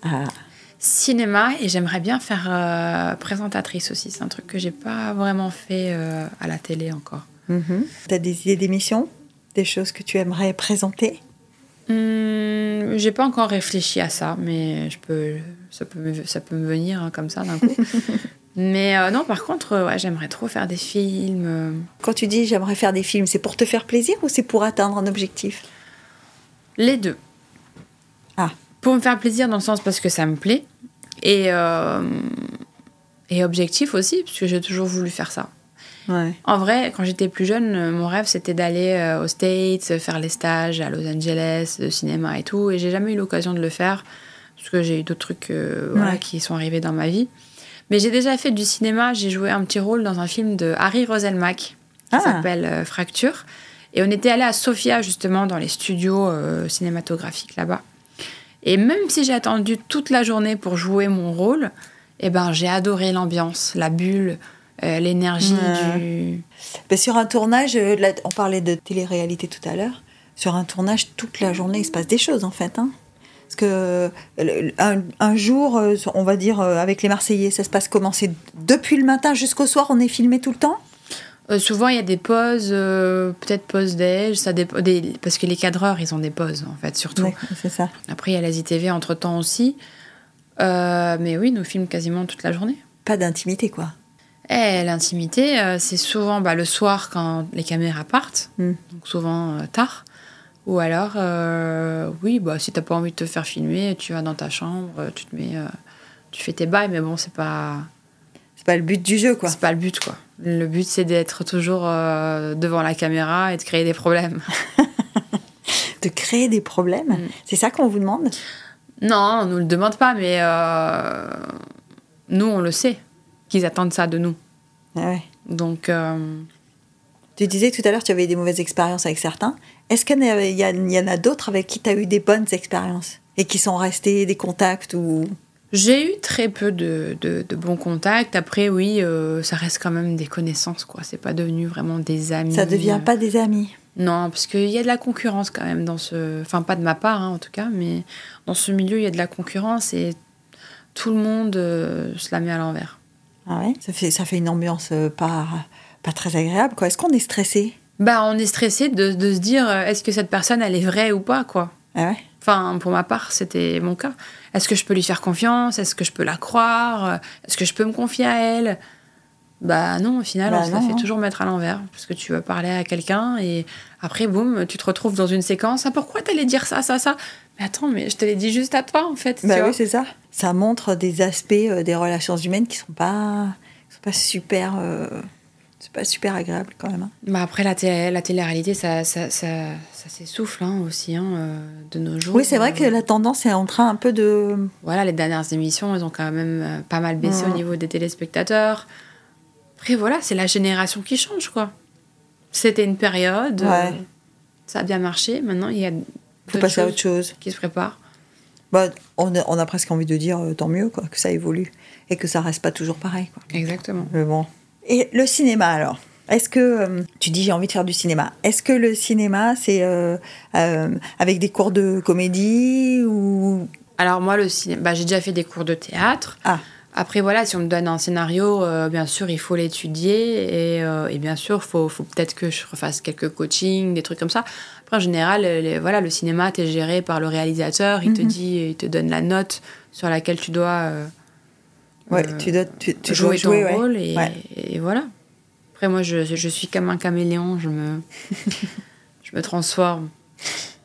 A: Ah.
B: Cinéma, et j'aimerais bien faire euh, présentatrice aussi. C'est un truc que j'ai pas vraiment fait euh, à la télé encore.
A: Mhm. T'as des idées d'émissions? Des choses que tu aimerais présenter?
B: Hum, j'ai pas encore réfléchi à ça, mais je peux, ça peut, me, ça peut me venir hein, comme ça d'un coup. mais euh, non, par contre, ouais, j'aimerais trop faire des films.
A: Quand tu dis j'aimerais faire des films, c'est pour te faire plaisir ou c'est pour atteindre un objectif?
B: Les deux. Pour me faire plaisir dans le sens parce que ça me plaît. Et, euh, et objectif aussi, parce que j'ai toujours voulu faire ça.
A: Ouais.
B: En vrai, quand j'étais plus jeune, mon rêve c'était d'aller euh, aux States, faire les stages à Los Angeles, de cinéma et tout. Et j'ai jamais eu l'occasion de le faire, parce que j'ai eu d'autres trucs euh, voilà,
A: Ouais.
B: qui sont arrivés dans ma vie. Mais j'ai déjà fait du cinéma, j'ai joué un petit rôle dans un film de Harry Roselmack, qui
A: Ah.
B: s'appelle euh, Fracture. Et on était allé à Sofia, justement, dans les studios euh, cinématographiques là-bas. Et même si j'ai attendu toute la journée pour jouer mon rôle, eh ben, j'ai adoré l'ambiance, la bulle, euh, l'énergie du...
A: Ben, sur un tournage, euh, là, on parlait de télé-réalité tout à l'heure. Sur un tournage, toute la journée, il se passe des choses en fait. hein. Parce que euh, un, un jour, on va dire avec les Marseillais, ça se passe comment? C'est depuis le matin jusqu'au soir, on est filmé tout le temps?
B: Euh, souvent, il y a des pauses, euh, peut-être pause déj, ça dépend, des- parce que les cadreurs, ils ont des pauses, en fait, surtout.
A: C'est ça.
B: Après, il y a les ITV entre-temps aussi. Euh, mais oui, nous filment quasiment toute la journée.
A: Pas d'intimité quoi.
B: Et l'intimité, c'est souvent bah, le soir quand les caméras partent,
A: Mm.
B: donc souvent tard. Ou alors, oui, bah, si t'as pas envie de te faire filmer, tu vas dans ta chambre, tu te mets, tu fais tes bails, mais bon, c'est pas,
A: C'est pas le but du jeu quoi.
B: c'est pas le but, quoi. Le but, c'est d'être toujours euh, devant la caméra et de créer des problèmes.
A: De créer des problèmes.
B: Mm.
A: C'est ça qu'on vous demande?
B: Non, on nous le demande pas, mais euh, nous, on le sait qu'ils attendent ça de nous.
A: Ah ouais.
B: Donc, euh,
A: Tu disais tout à l'heure que tu avais eu des mauvaises expériences avec certains. Est-ce qu'il y en a d'autres avec qui tu as eu des bonnes expériences Et qui sont restés des contacts ou...
B: J'ai eu très peu de, de, de bons contacts. Après, oui, euh, ça reste quand même des connaissances, quoi. C'est pas devenu vraiment des amis.
A: Ça devient pas des amis.
B: Non, parce qu'il y a de la concurrence quand même dans ce... Enfin, pas de ma part, hein, en tout cas, mais dans ce milieu, il y a de la concurrence et tout le monde euh, se la met à l'envers.
A: Ah ouais? Ça fait, ça fait une ambiance euh, pas, pas très agréable, quoi. Est-ce qu'on est stressé?
B: Bah, on est stressé de, de se dire, euh, est-ce que cette personne, elle est vraie ou pas, quoi.
A: Ah ouais?
B: Enfin, pour ma part, c'était mon cas. Est-ce que je peux lui faire confiance? Est-ce que je peux la croire? Est-ce que je peux me confier à elle? Bah non, au final,
A: Bah
B: la
A: non,
B: fait
A: hein.
B: toujours mettre à l'envers. Parce que tu vas parler à quelqu'un et après, boum, tu te retrouves dans une séquence. Ah, pourquoi t'allais dire ça, ça, ça? Mais attends, mais je te l'ai dit juste à toi, en fait.
A: Bah oui, c'est ça. Ça montre des aspects euh, des relations humaines qui sont pas, qui sont pas super, euh, c'est pas super agréable quand même. hein.
B: Bah après, la, télé- la télé-réalité, ça, ça, ça, ça s'essouffle hein, aussi, hein, euh, de nos jours.
A: Oui, c'est vrai
B: Euh,
A: que la tendance est en train un peu de.
B: Voilà, les dernières émissions, elles ont quand même euh, pas mal baissé au niveau des téléspectateurs. Après, voilà, c'est la génération qui change, quoi. C'était une période, euh, ça a bien marché. Maintenant, il y a
A: Faut passer à autre chose.
B: qui se préparent.
A: Bah, on, a, on a presque envie de dire tant mieux quoi, que ça évolue et que ça reste pas toujours pareil. Quoi.
B: Exactement.
A: Mais bon. Et le cinéma alors? Est-ce que euh, tu dis j'ai envie de faire du cinéma Est-ce que le cinéma c'est euh, euh, avec des cours de comédie ou
B: Alors moi, le cinéma, bah, j'ai déjà fait des cours de théâtre.
A: ah
B: Après, voilà, si on me donne un scénario, euh, bien sûr, il faut l'étudier. Et, et bien sûr, il faut, faut peut-être que je refasse quelques coachings, des trucs comme ça. Après, en général, les- voilà, le cinéma, tu es géré par le réalisateur. Il te
A: Mhm.
B: dit, il te donne la note sur laquelle tu dois
A: ouais
B: euh,
A: tu dois tu, tu
B: jouer
A: dois jouer
B: ton
A: ouais.
B: rôle. Et,
A: Ouais.
B: et voilà. Après, moi, je, je suis comme un caméléon. Je me, je me transforme.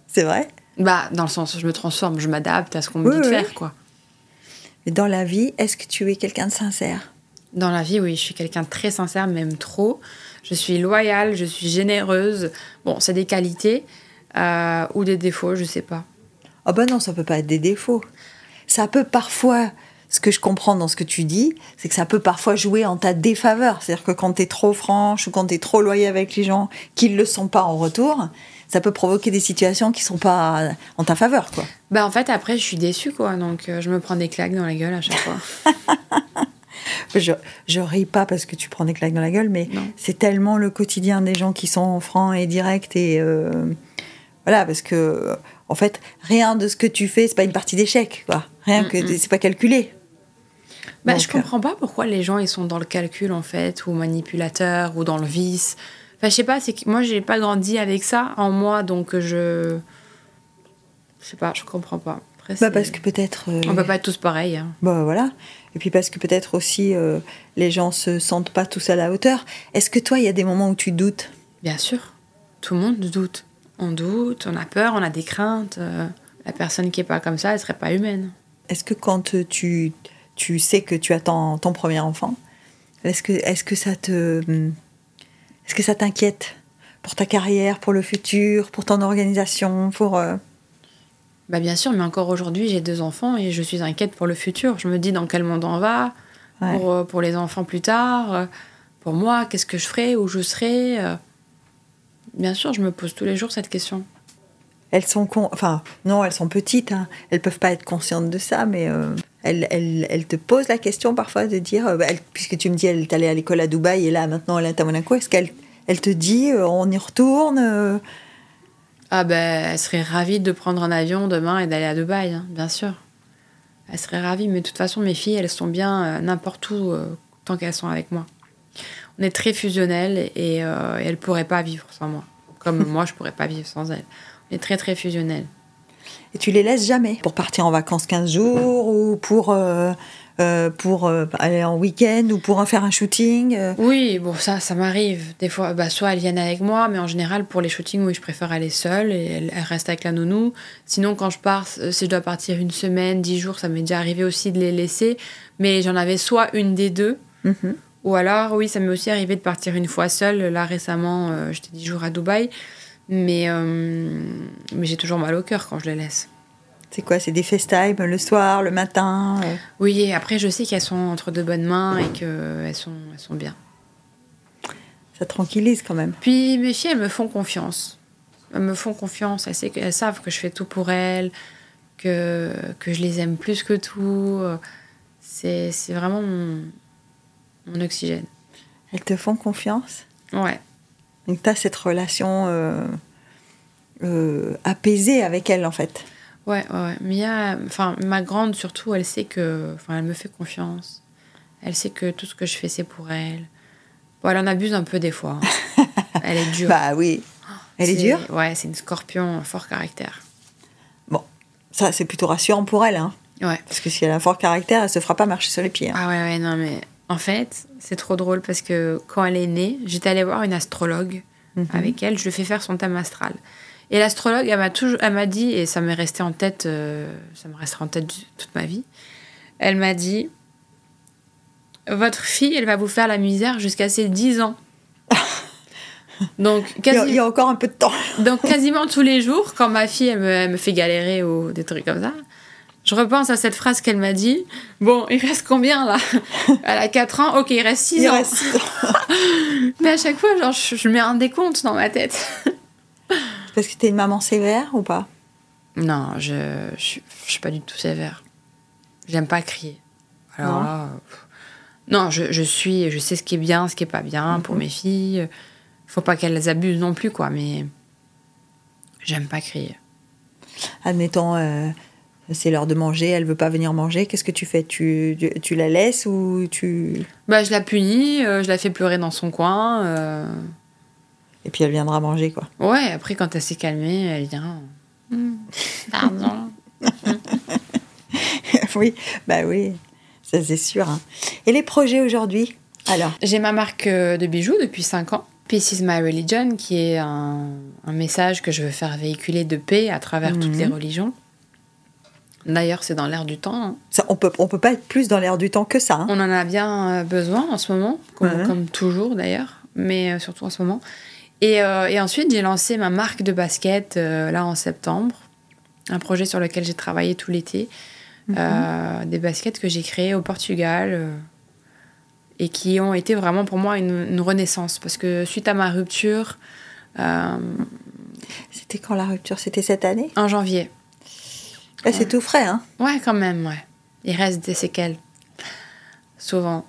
A: C'est vrai?
B: Bah, dans le sens, je me transforme, je m'adapte à ce qu'on me
A: Oui,
B: dit de faire, quoi.
A: Et dans la vie, est-ce que tu es quelqu'un de sincère?
B: Dans la vie, oui, je suis quelqu'un de très sincère, même trop. Je suis loyale, je suis généreuse. Bon, c'est des qualités euh, ou des défauts, je sais pas.
A: Ah ben non, ça peut pas être des défauts. Ça peut parfois, ce que je comprends dans ce que tu dis, c'est que ça peut parfois jouer en ta défaveur. C'est-à-dire que quand tu es trop franche ou quand tu es trop loyale avec les gens qui ne le sont pas en retour, ça peut provoquer des situations qui sont pas en ta faveur, quoi.
B: Bah, en fait, après, je suis déçue, quoi. Donc, euh, je me prends des claques dans la gueule à chaque fois.
A: Je, je ris pas parce que tu prends des claques dans la gueule, mais c'est tellement le quotidien des gens qui sont francs et directs et euh, voilà, parce que en fait, rien de ce que tu fais, c'est pas une partie d'échec, quoi. Rien
B: Mm,
A: que
B: mm.
A: c'est pas calculé.
B: Bah,
A: Donc,
B: je comprends pas pourquoi les gens ils sont dans le calcul en fait, ou manipulateurs, ou dans le vice. Enfin, je sais pas, c'est que moi j'ai pas grandi avec ça en moi, donc je. Je sais pas, je comprends pas. Après,
A: Bah parce que peut-être. euh,
B: On peut pas être tous pareils. hein.
A: Bah voilà. Et puis parce que peut-être aussi euh, les gens se sentent pas tous à la hauteur. Est-ce que toi, il y a des moments où tu doutes?
B: Bien sûr, tout le monde doute. On doute, on a peur, on a des craintes. euh, la personne qui est pas comme ça, elle serait pas humaine.
A: Est-ce que quand tu, tu sais que tu attends ton premier enfant, est-ce que, est que ça te. Est-ce que ça t'inquiète pour ta carrière, pour le futur, pour ton organisation, pour. euh,
B: Bah bien sûr, mais encore aujourd'hui, j'ai deux enfants et je suis inquiète pour le futur. Je me dis dans quel monde on va,
A: ouais.
B: pour, euh, pour les enfants plus tard, euh, pour moi, qu'est-ce que je ferai, où je serai. Bien sûr, je me pose tous les jours cette question.
A: Elles sont con... enfin non, elles sont petites, hein. elles peuvent pas être conscientes de ça, mais euh, elles, elles, elles te posent la question parfois de dire, euh, elle- puisque tu me dis elle est allée à l'école à Dubaï et là maintenant elle est à Monaco, est-ce qu'elle elle te dit euh, on y retourne
B: Ah ben, elle serait ravie de prendre un avion demain et d'aller à Dubaï, hein, bien sûr. Elle serait ravie, mais de toute façon, mes filles, elles sont bien n'importe où tant qu'elles sont avec moi. On est très fusionnelles et, et elles pourraient pas vivre sans moi. Comme moi, je pourrais pas vivre sans elles. Est très très fusionnelles.
A: Et tu les laisses jamais pour partir en vacances 15 jours ou pour, euh, euh, pour euh, aller en week-end ou pour en faire un shooting.
B: Oui, bon, ça, ça m'arrive. Des fois, bah, soit elles viennent avec moi, mais en général, pour les shootings, oui, je préfère aller seule et elles, elles restent avec la nounou. Sinon, quand je pars, si je dois partir une semaine, dix jours, ça m'est déjà arrivé aussi de les laisser. Mais j'en avais soit une des deux,
A: Mhm.
B: ou alors, oui, ça m'est aussi arrivé de partir une fois seule. Là, récemment, j'étais dix jours à Dubaï. Mais, euh, mais j'ai toujours mal au cœur quand je les laisse.
A: C'est quoi C'est des FaceTime le soir, le matin euh.
B: Oui, et après, je sais qu'elles sont entre de bonnes mains et qu'elles sont, elles sont bien.
A: Ça tranquillise quand même.
B: Puis mes filles, elles me font confiance. Elles me font confiance. Elles, elles savent que je fais tout pour elles, que, que je les aime plus que tout. C'est c'est vraiment mon, mon oxygène.
A: Elles te font confiance?
B: Ouais.
A: Donc, tu as cette relation euh, euh, apaisée avec elles, en fait.
B: Ouais, ouais. Mia, enfin, ma grande surtout, elle sait que. Enfin, elle me fait confiance. Elle sait que tout ce que je fais, c'est pour elle. Bon, elle en abuse un peu des fois. hein. elle est dure.
A: Bah oui. Elle est dure?
B: Ouais, c'est une scorpion, fort caractère.
A: Bon, ça, c'est plutôt rassurant pour elle, hein.
B: Ouais.
A: Parce que si elle a un fort caractère, elle se fera pas marcher sur les pieds. hein.
B: Ah ouais, ouais, non, mais en fait, c'est trop drôle parce que quand elle est née, j'étais allée voir une astrologue
A: Mhm.
B: avec elle, je lui ai fait faire son thème astral. Et l'astrologue, elle m'a toujours, elle m'a dit, et ça m'est resté en tête, euh, ça me restera en tête toute ma vie, elle m'a dit, votre fille, elle va vous faire la misère jusqu'à ses 10 ans. Donc,
A: Il y, a,
B: quasi-
A: il y a encore un peu de temps.
B: donc quasiment tous les jours, quand ma fille elle me, elle me fait galérer ou des trucs comme ça, je repense à cette phrase qu'elle m'a dit. Bon, il reste combien là? Elle a 4 ans, ok, il reste 6
A: Il
B: ans.
A: reste ans.
B: Mais à chaque fois, genre, je, je mets un décompte dans ma tête.
A: Parce que t'es une maman sévère ou pas?
B: Non, je, je, suis- je suis pas du tout sévère. J'aime pas crier. Alors
A: Non.
B: là, pff. non, je, je suis, je sais ce qui est bien, ce qui est pas bien pour
A: Mhm.
B: mes filles. Faut pas qu'elles abusent non plus, quoi, mais j'aime pas crier.
A: Admettons, euh, c'est l'heure de manger, elle veut pas venir manger. Qu'est-ce que tu fais? Tu, tu, tu la laisses ou tu?
B: Bah, je la punis, euh, je la fais pleurer dans son coin. euh.
A: Et puis elle viendra manger, quoi.
B: Ouais, après, quand elle s'est calmée, elle vient. Hmm, Pardon.
A: oui, bah oui, ça c'est sûr. hein. Et les projets aujourd'hui Alors,
B: J'ai ma marque euh, de bijoux depuis 5 ans. Peace is my religion, qui est un, un message que je veux faire véhiculer de paix à travers toutes
A: Mhm.
B: les religions. D'ailleurs, c'est dans l'air du temps. hein.
A: ça, on peut, on peut pas être plus dans l'air du temps que ça. hein.
B: On en a bien euh, besoin en ce moment, comme,
A: Ouais.
B: comme toujours d'ailleurs, mais euh, surtout en ce moment. Et, euh, et ensuite, j'ai lancé ma marque de basket euh, là en septembre, un projet sur lequel j'ai travaillé tout l'été.
A: Mhm.
B: Euh, des baskets que j'ai créées au Portugal et qui ont été vraiment pour moi une, une renaissance parce que suite à ma rupture
A: C'était quand la rupture? C'était cette année?
B: en janvier,
A: Ah, C'est tout frais, hein
B: ouais quand même, ouais, il reste des séquelles, souvent.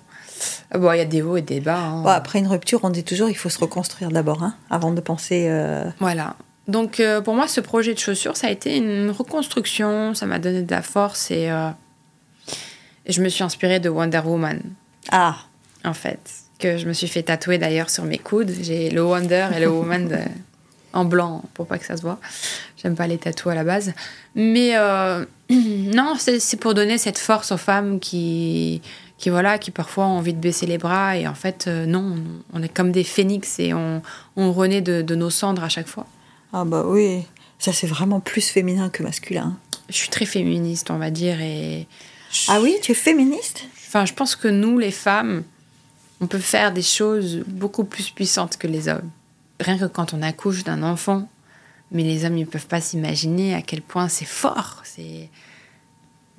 B: Euh, Bon, il y a des hauts et des bas. hein.
A: Bon, Après une rupture, on dit toujours il faut se reconstruire d'abord, hein, avant de penser. euh,
B: Voilà. Donc euh, pour moi, ce projet de chaussures, ça a été une reconstruction, ça m'a donné de la force et, euh, et je me suis inspirée de Wonder Woman,
A: Ah,
B: en fait, que je me suis fait tatouer d'ailleurs sur mes coudes. J'ai le Wonder et le Woman de- en blanc pour pas que ça se voit. J'aime pas les tatous à la base. Mais euh, non, c'est pour donner cette force aux femmes qui, qui, voilà, qui parfois ont envie de baisser les bras et en fait, euh, non, on est comme des phénix et on, on renaît de- de nos cendres à chaque fois.
A: ah bah oui. Ça, c'est vraiment plus féminin que masculin.
B: je suis très féministe, on va dire. Et
A: Ah oui, tu es féministe?
B: Enfin, je pense que nous, les femmes, on peut faire des choses beaucoup plus puissantes que les hommes. Rien que quand on accouche d'un enfant, mais les hommes, ils peuvent pas s'imaginer à quel point c'est fort. C'est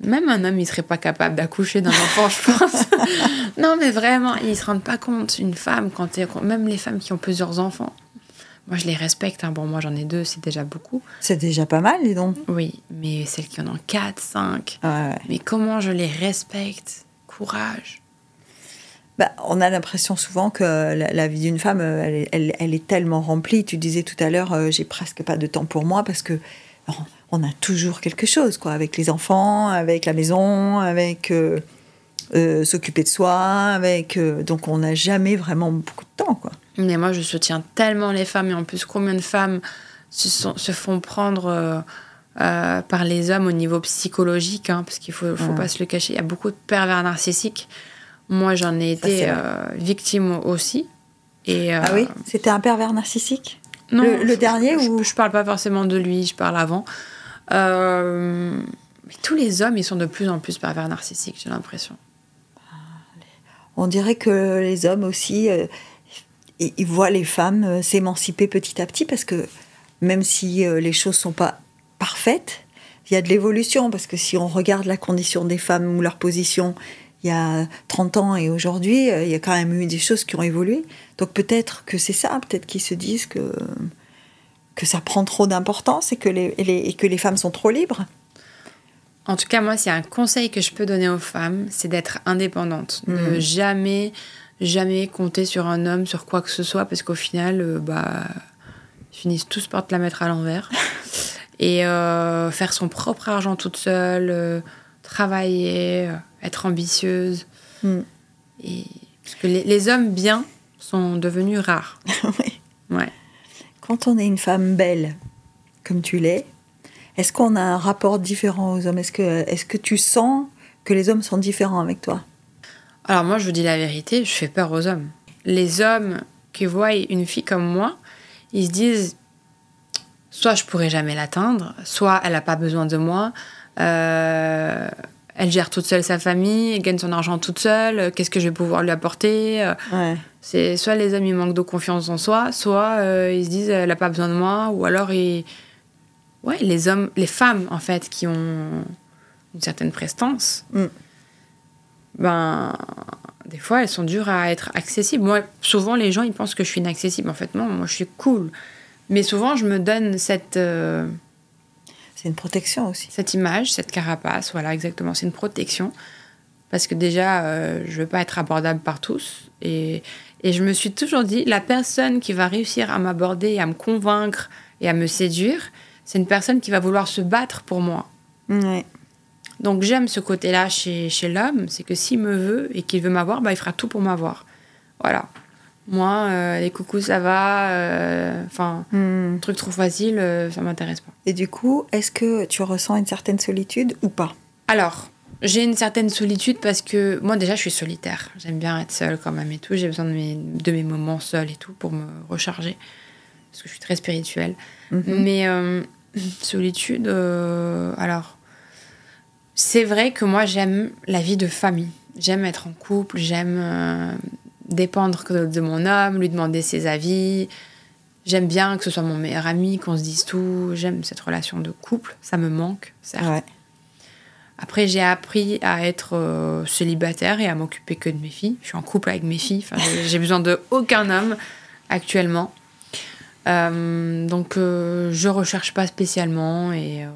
B: même un homme, il serait pas capable d'accoucher d'un enfant, je pense. non, mais vraiment, ils se rendent pas compte. Une femme, quand même les femmes qui ont plusieurs enfants, moi, je les respecte. hein. Bon, moi, j'en ai deux, c'est déjà beaucoup.
A: C'est déjà pas mal, dis donc.
B: Oui, mais celles qui en ont quatre, cinq,
A: Ouais, ouais.
B: Mais comment je les respecte? Courage.
A: Bah, on a l'impression souvent que la, la vie d'une femme, euh, elle, est- elle- elle est tellement remplie. Tu disais tout à l'heure, euh, j'ai presque pas de temps pour moi parce que on, on a toujours quelque chose, quoi, avec les enfants, avec la maison, avec euh, euh, s'occuper de soi, avec donc on n'a jamais vraiment beaucoup de temps, quoi.
B: Mais moi, je soutiens tellement les femmes. Et en plus, combien de femmes se, sont- se font prendre euh, par les hommes au niveau psychologique hein, Parce qu'il faut, faut
A: Ouais.
B: pas se le cacher. Il y a beaucoup de pervers narcissiques. Moi, j'en ai
A: Ça,
B: été euh, victime aussi. Et, euh,
A: Ah oui, c'était un pervers narcissique.
B: Non,
A: Le- le
B: je-
A: dernier
B: je,
A: ou-
B: je parle pas forcément de lui, je parle avant. Euh, mais tous les hommes, ils sont de plus en plus pervers narcissiques, j'ai l'impression.
A: On dirait que les hommes aussi, euh, ils ils voient les femmes euh, s'émanciper petit à petit parce que même si les choses sont pas parfaites, il y a de l'évolution parce que si on regarde la condition des femmes ou leur position il y a 30 ans et aujourd'hui, euh, il y a quand même eu des choses qui ont évolué. Donc peut-être que c'est ça, peut-être qu'ils se disent que que ça prend trop d'importance et que les, et les- et que les femmes sont trop libres.
B: En tout cas, moi, s'il y a un conseil que je peux donner aux femmes, c'est d'être indépendante. De
A: Mhm.
B: jamais, jamais compter sur un homme, sur quoi que ce soit, parce qu'au final, euh, bah, ils finissent tous par te la mettre à l'envers. Et euh, faire son propre argent toute seule, euh, travailler, être ambitieuse.
A: Mm.
B: Et... Parce que les, les hommes bien sont devenus rares.
A: Oui.
B: Ouais.
A: Quand on est une femme belle, comme tu l'es, est-ce qu'on a un rapport différent aux hommes? Est-ce que, est que tu sens que les hommes sont différents avec toi?
B: Alors moi, je vous dis la vérité, je fais peur aux hommes. Les hommes qui voient une fille comme moi, ils se disent, soit je pourrai jamais l'atteindre, soit elle n'a pas besoin de moi, euh, elle gère toute seule sa famille, elle gagne son argent toute seule, qu'est-ce que je vais pouvoir lui apporter euh,
A: Ouais.
B: C'est soit les hommes ils manquent de confiance en soi, soit euh, ils se disent elle n'a pas besoin de moi, ou alors ils... ouais les hommes, les femmes en fait qui ont une certaine prestance,
A: Mm.
B: ben des fois elles sont dures à être accessibles. Moi souvent les gens ils pensent que je suis inaccessible, en fait non, moi je suis cool, mais souvent je me donne cette euh,
A: C'est une protection aussi.
B: cette image, cette carapace, voilà, exactement. C'est une protection. Parce que déjà, euh, je ne veux pas être abordable par tous. Et, et je me suis toujours dit, la personne qui va réussir à m'aborder, à me convaincre et à me séduire, c'est une personne qui va vouloir se battre pour moi.
A: Ouais.
B: Donc j'aime ce côté-là chez, chez l'homme, c'est que s'il me veut et qu'il veut m'avoir, bah, il fera tout pour m'avoir. Voilà. Moi, euh, les coucous, ça va. euh, Enfin,
A: Hmm.
B: truc trop facile, euh, ça m'intéresse pas.
A: Et du coup, est-ce que tu ressens une certaine solitude ou pas?
B: Alors, j'ai une certaine solitude parce que moi déjà je suis solitaire. J'aime bien être seule quand même et tout. J'ai besoin de mes, de mes moments seuls et tout pour me recharger. Parce que je suis très spirituelle.
A: Mhm.
B: Mais euh, solitude, euh, alors, c'est vrai que moi j'aime la vie de famille. J'aime être en couple, j'aime euh, dépendre de mon homme, lui demander ses avis. J'aime bien que ce soit mon meilleur ami, qu'on se dise tout. J'aime cette relation de couple. Ça me manque, certes.
A: Ouais.
B: Après, j'ai appris à être euh, célibataire et à m'occuper que de mes filles. Je suis en couple avec mes filles. Enfin, j'ai- besoin de aucun homme actuellement. Euh, donc, euh, je recherche pas spécialement et euh,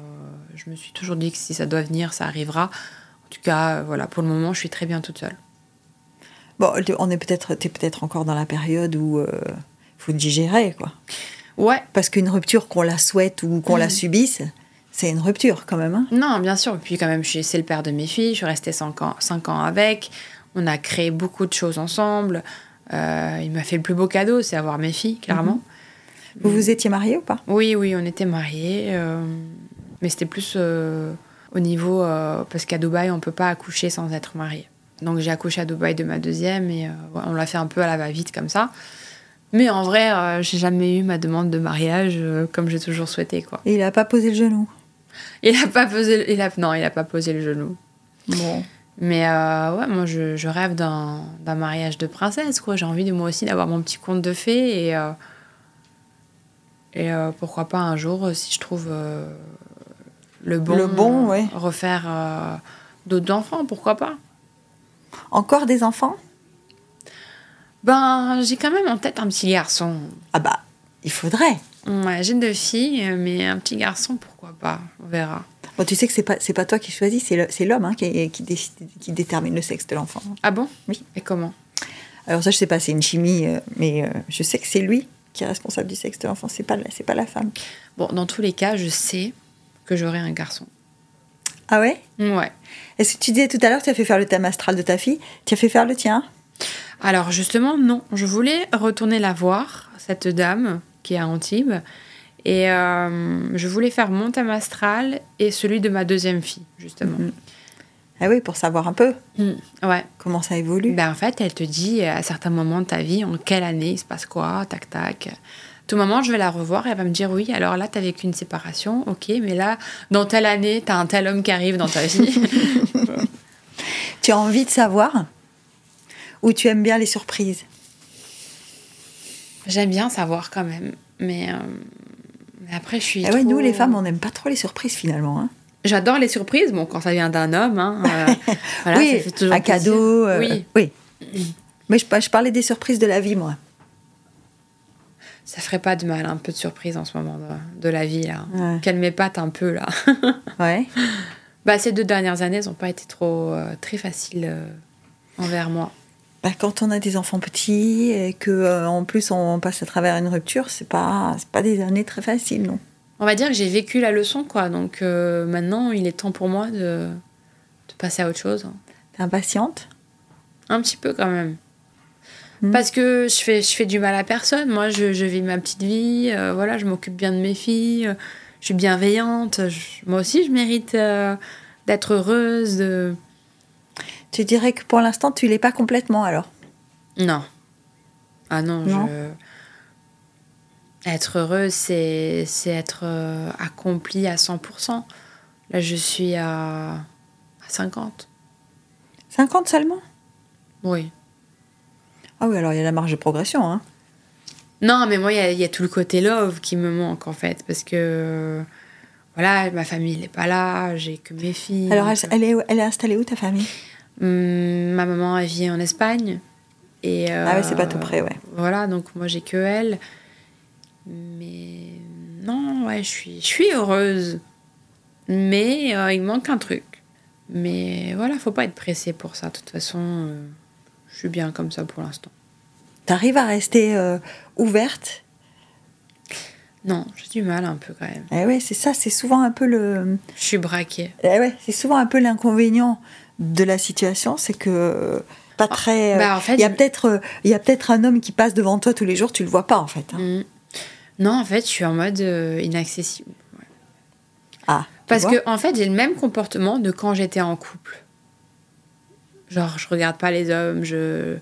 B: je me suis toujours dit que si ça doit venir, ça arrivera. En tout cas, voilà, pour le moment, je suis très bien toute seule.
A: Bon, on est peut-être, t'es peut-être encore dans la période où il faut digérer, quoi.
B: Ouais,
A: Parce qu'une rupture, qu'on la souhaite ou qu'on la subisse, c'est une rupture quand même. Hein
B: non, bien sûr. Et puis, quand même, c'est le père de mes filles. Je suis restée 5 ans, cinq ans avec. On a créé beaucoup de choses ensemble. Euh, il m'a fait le plus beau cadeau, c'est avoir mes filles, clairement.
A: Vous vous étiez mariés ou pas?
B: Oui, oui, on était mariés, euh, mais c'était plus euh, au niveau euh, parce qu'à Dubaï, on peut pas accoucher sans être marié. Donc j'ai accouché à Dubaï de ma deuxième et euh, on l'a fait un peu à la va-vite comme ça. Mais en vrai, euh, j'ai jamais eu ma demande de mariage euh, comme j'ai toujours souhaité quoi.
A: Et il a pas posé le genou?
B: Il a pas posé, il a non, il a pas posé le genou.
A: Bon.
B: Mais euh, ouais, moi je, je rêve d'un d'un mariage de princesse quoi. J'ai envie de moi aussi d'avoir mon petit conte de fées et et pourquoi pas un jour si je trouve le bon
A: Le bon, ouais.
B: refaire d'autres enfants pourquoi pas.
A: Encore des enfants?
B: Ben j'ai quand même en tête un petit garçon.
A: Ah bah, il faudrait.
B: Ouais, j'ai deux filles mais un petit garçon pourquoi pas? On verra.
A: Bon, tu sais que c'est pas, c'est pas toi qui choisis, c'est l'homme hein, qui, qui, décide- qui détermine le sexe de l'enfant.
B: Ah bon?
A: Oui.
B: Et comment?
A: Alors ça, je sais pas, c'est une chimie, euh, mais euh, je sais que c'est lui qui est responsable du sexe de l'enfant, c'est pas, c'est pas la femme.
B: Bon, dans tous les cas, je sais que j'aurai un garçon.
A: Ah ouais?
B: Ouais.
A: Est-ce que tu disais tout à l'heure que tu as fait faire le thème astral de ta fille? Tu as fait faire le tien?
B: Alors justement, non. Je voulais retourner la voir, cette dame qui est à Antibes. Et euh, je voulais faire mon thème astral et celui de ma deuxième fille, justement.
A: Mhm. Ah oui, pour savoir un peu
B: Mm. Ouais.
A: comment ça évolue?
B: Ben, en fait, elle te dit à certains moments de ta vie, en quelle année il se passe quoi, tac tac. Tout moment, je vais la revoir et elle va me dire oui, alors là, t'as vécu une séparation, ok, mais là, dans telle année, t'as un tel homme qui arrive dans ta vie.
A: Tu as envie de savoir ou tu aimes bien les surprises?
B: J'aime bien savoir quand même, mais, euh, après, je suis.
A: Ah ouais,
B: trop-
A: nous les femmes, on n'aime pas trop les surprises finalement. hein.
B: J'adore les surprises, bon, quand ça vient d'un homme, hein, euh, voilà,
A: oui,
B: ça fait toujours
A: un
B: plaisir.
A: cadeau. euh,
B: Oui,
A: oui. Mais je, je parlais des surprises de la vie, moi.
B: Ça ferait pas de mal, un peu de surprise en ce moment de, de la vie, là.
A: Ouais.
B: Qu'elle m'épate un peu, là.
A: Ouais.
B: Bah, ces deux dernières années, elles n'ont pas été trop euh, très faciles euh, envers moi.
A: Bah, quand on a des enfants petits et que euh, en plus on passe à travers une rupture, c'est pas pas des années très faciles, non.
B: On va dire que j'ai vécu la leçon, quoi. Donc maintenant, il est temps pour moi de, de passer à autre chose.
A: T'es impatiente?
B: Un petit peu quand même.
A: Hmm.
B: Parce que je fais, je fais du mal à personne. Moi, je, je vis ma petite vie. euh, voilà, je m'occupe bien de mes filles. euh, je suis bienveillante. je- moi aussi, je mérite euh, d'être heureuse. De...
A: Tu dirais que pour l'instant tu l'es pas complètement alors?
B: Non. Ah non,
A: Non?
B: je... Être heureuse, c'est c'est être euh, accomplie à 100%. Là, je suis à, à 50.
A: 50 seulement?
B: Oui.
A: Ah oui, alors il y a la marge de progression. Hein.
B: Non, mais moi, il y a- il y, a tout le côté love qui me manque, en fait. Parce que, voilà, ma famille n'est pas là, j'ai que mes filles.
A: Alors, elle,
B: donc,
A: elle est, elle est installée où ta famille?
B: Hum, ma maman, elle vit en Espagne. Et,
A: Ah ouais, c'est pas
B: euh,
A: tout près, ouais.
B: Voilà, donc moi, j'ai que elle. Mais non, ouais, je suis, je suis heureuse. Mais euh, il manque un truc. Mais voilà, faut pas être pressé pour ça. De toute façon, euh, je suis bien comme ça pour l'instant.
A: T'arrives à rester euh, ouverte?
B: Non, j'ai du mal un peu quand même.
A: Eh ouais, c'est ça, c'est souvent un peu le.
B: Je suis braquée.
A: Eh ouais, c'est souvent un peu l'inconvénient de la situation, c'est que euh, pas très. euh,
B: Bah, en fait,
A: il y a
B: je-
A: peut-être, il y a peut-être un homme qui passe devant toi tous les jours, tu le vois pas en fait. hein.
B: Mm. Non, en fait, je suis en mode euh, inaccessible.
A: Ah.
B: Parce que, en fait, j'ai le même comportement de quand j'étais en couple. Genre, je regarde pas les hommes, je...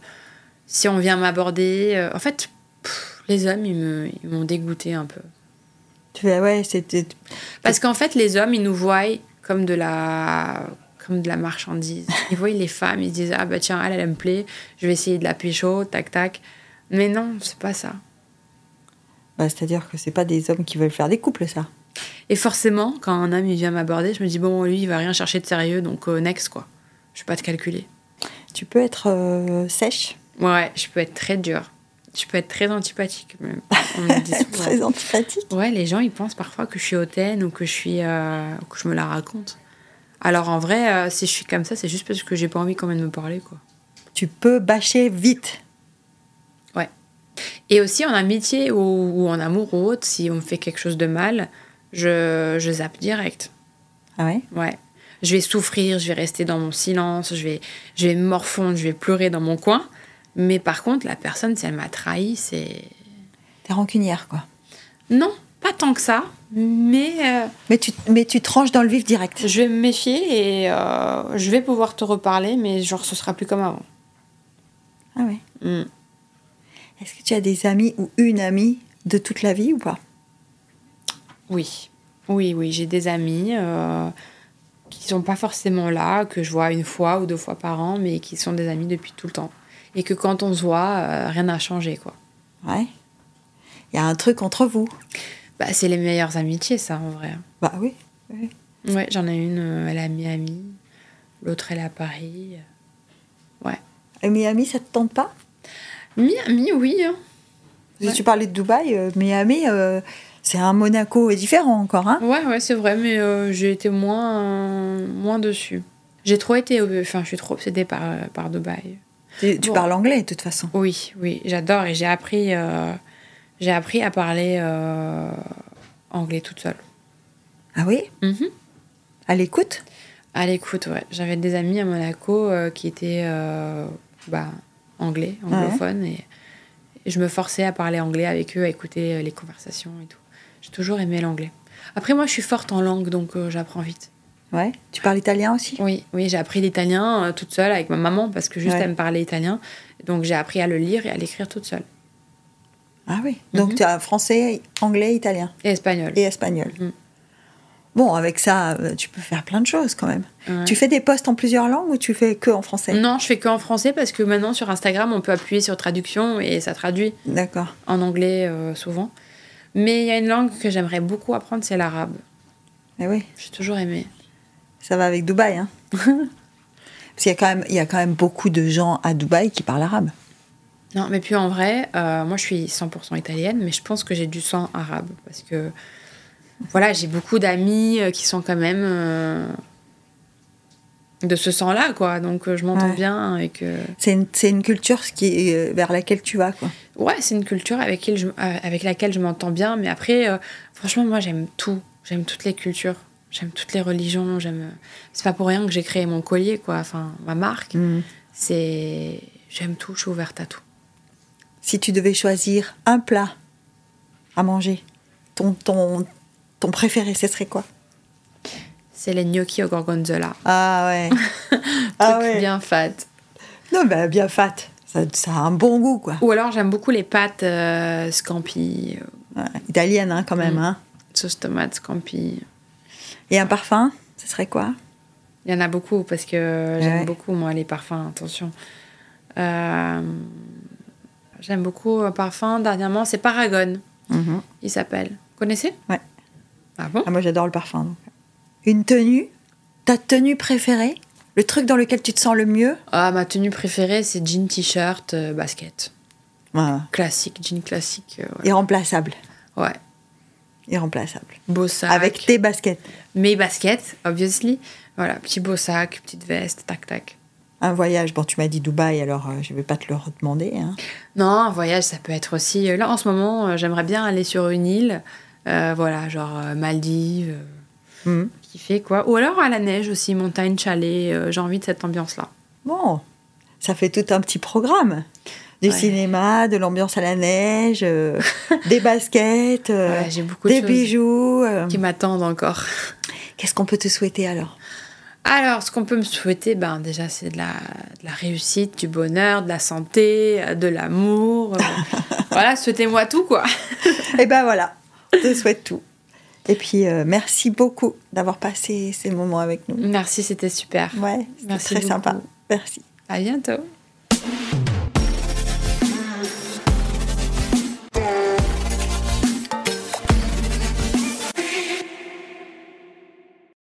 B: Si on vient m'aborder... euh, En fait, pff, les hommes, ils me- ils m'ont dégoûté un peu.
A: tu fais, ouais, c'était.
B: Parce qu'en fait, les hommes, ils nous voient comme de la comme de la marchandise. Ils voient les femmes, ils se disent ah bah tiens elle, elle me plaît, je vais essayer de la pécho, tac tac. Mais non, c'est pas ça.
A: Bah, C'est-à-dire que c'est pas des hommes qui veulent faire des couples, ça.
B: Et forcément, quand un homme il vient m'aborder, je me dis bon lui il va rien chercher de sérieux donc euh, next quoi. Je vais pas te calculer.
A: Tu peux être euh, sèche,
B: Ouais, je peux être très dure. Je peux être très antipathique même. On me dit souvent.
A: très antipathique.
B: Ouais, les gens ils pensent parfois que je suis hautaine ou que je suis euh, que je me la raconte. Alors en vrai, euh, si je suis comme ça, c'est juste parce que j'ai pas envie qu'on vienne me parler quoi.
A: Tu peux bâcher vite.
B: Et aussi en amitié ou, ou en amour ou autre, si on me fait quelque chose de mal, je, je zappe direct.
A: Ah ouais?
B: Ouais. Je vais souffrir, je vais rester dans mon silence, je vais, je vais me morfondre, je vais pleurer dans mon coin. Mais par contre, la personne, si elle m'a trahi, c'est.
A: T'es rancunière, quoi.
B: Non, pas tant que ça, mais euh,
A: Mais tu, mais tu tranches dans le vif direct.
B: je vais me méfier et euh, je vais pouvoir te reparler, mais genre, ce sera plus comme avant.
A: Ah ouais.
B: Mm.
A: Est-ce que tu as des amis ou une amie de toute la vie ou pas?
B: Oui, oui, oui, j'ai des amis euh, qui sont pas forcément là, que je vois une fois ou deux fois par an, mais qui sont des amis depuis tout le temps. Et que quand on se voit, euh, rien n'a changé, quoi.
A: Ouais. Il y a un truc entre vous.
B: Bah, c'est les meilleures amitiés, ça, en vrai.
A: Bah oui. oui.
B: Ouais, j'en ai une, euh, elle est à Miami, l'autre, elle est à Paris.
A: Et Miami, ça te tente pas?
B: Miami, oui. hein. Ouais.
A: Tu parlais de Dubaï, euh, Miami, euh, c'est un Monaco différent encore, hein
B: Ouais, ouais, c'est vrai, mais euh, j'ai été moins, euh, moins dessus. J'ai trop été, euh, enfin, je suis trop obsédée par, euh, par Dubaï.
A: Tu, tu
B: Bon.
A: parles anglais, de toute façon.
B: Oui, oui, j'adore et j'ai appris, euh, j'ai appris à parler anglais toute seule.
A: Ah oui?
B: Mhm.
A: À l'écoute?
B: À l'écoute, ouais. J'avais des amis à Monaco qui étaient bah, anglais, anglophones, et, et je me forçais à parler anglais avec eux, à écouter les conversations et tout. J'ai toujours aimé l'anglais. Après, moi, je suis forte en langue, donc euh, j'apprends vite.
A: Ouais. Tu parles italien aussi?
B: Oui, oui, j'ai appris l'italien euh, toute seule avec ma maman parce que juste
A: Ouais.
B: elle me parlait italien. Donc j'ai appris à le lire et à l'écrire toute seule.
A: Ah oui. Donc
B: Mhm.
A: tu as français, anglais, italien
B: Et espagnol.
A: et espagnol.
B: Mhm.
A: Bon, avec ça, euh, tu peux faire plein de choses quand même.
B: Ouais.
A: Tu fais des posts en plusieurs langues ou tu fais que en français?
B: Non, je fais que en français parce que maintenant sur Instagram, on peut appuyer sur traduction et ça traduit
A: D'accord.
B: en anglais euh, souvent. Mais il y a une langue que j'aimerais beaucoup apprendre, c'est l'arabe.
A: Mais oui,
B: J'ai toujours aimé.
A: ça va avec Dubaï. Hein Parce qu'il y, a quand même- il y a quand même beaucoup de gens à Dubaï qui parlent arabe.
B: Non, mais puis en vrai, euh, moi je suis 100% italienne, mais je pense que j'ai du sang arabe parce que voilà, j'ai beaucoup d'amis euh, qui sont quand même euh, de ce sang-là, quoi. Donc euh, je m'entends
A: Ouais.
B: bien et que.
A: C'est une, une culture qui, est- vers laquelle tu vas, quoi.
B: Ouais, c'est une culture avec, laquelle je, euh, avec laquelle je m'entends bien, mais après, euh, franchement, moi j'aime tout. J'aime toutes les cultures. J'aime toutes les religions. J'aime. C'est pas pour rien que j'ai créé mon collier, quoi. Enfin, ma marque.
A: Mm.
B: C'est. J'aime tout, je suis ouverte à tout.
A: Si tu devais choisir un plat à manger, ton, ton, ton préféré, ce serait quoi?
B: C'est les gnocchis au gorgonzola.
A: Ah ouais.
B: Truc
A: ah ouais.
B: bien fat.
A: Non, bah, bien fat. Ça, ça a un bon goût, quoi.
B: Ou alors j'aime beaucoup les pâtes euh, scampi, euh,
A: Ouais, Italienne, hein, quand même.
B: Mm.
A: Hein.
B: sauce tomate scampi.
A: Et un parfum, ce serait quoi?
B: Il y en a beaucoup parce que j'aime
A: Ouais.
B: beaucoup, moi, les parfums, attention. Euh, j'aime beaucoup un parfum. Dernièrement, c'est Paragon,
A: Mhm.
B: il s'appelle. Vous connaissez?
A: Ouais.
B: Ah bon?
A: Ah, Moi, j'adore le parfum. donc. Une tenue? Ta tenue préférée? Le truc dans lequel tu te sens le mieux?
B: Ah, ma tenue préférée, c'est jean, t-shirt, euh, basket.
A: Ouais.
B: Classique, jean classique. euh,
A: Irremplaçable.
B: ouais.
A: Irremplaçable.
B: Beau sac.
A: Avec tes baskets.
B: Mes baskets, obviously. Voilà, petit beau sac, petite veste, tac, tac.
A: Un voyage, bon, tu m'as dit Dubaï, alors euh, je vais pas te le redemander. Hein.
B: Non, un voyage, ça peut être aussi. Là, en ce moment, j'aimerais bien aller sur une île. voilà, genre Maldives,
A: Mhm.
B: Kiffer quoi. Ou alors à la neige aussi, montagne, chalet. euh, J'ai envie de cette ambiance-là.
A: Bon, ça fait tout un petit programme. Du
B: Ouais.
A: cinéma, de l'ambiance à la neige, euh, des baskets, euh,
B: Ouais, J'ai beaucoup
A: des
B: de
A: bijoux.
B: qui m'attendent encore.
A: Qu'est-ce qu'on peut te souhaiter alors?
B: Alors, ce qu'on peut me souhaiter, ben, déjà, c'est de la, de la réussite, du bonheur, de la santé, de l'amour. voilà, souhaitez-moi tout, quoi.
A: Eh ben voilà, on te souhaite tout. Et puis, euh, merci beaucoup d'avoir passé ces moments avec nous.
B: Merci, c'était super.
A: Ouais, c'était très sympa. Merci.
B: À bientôt.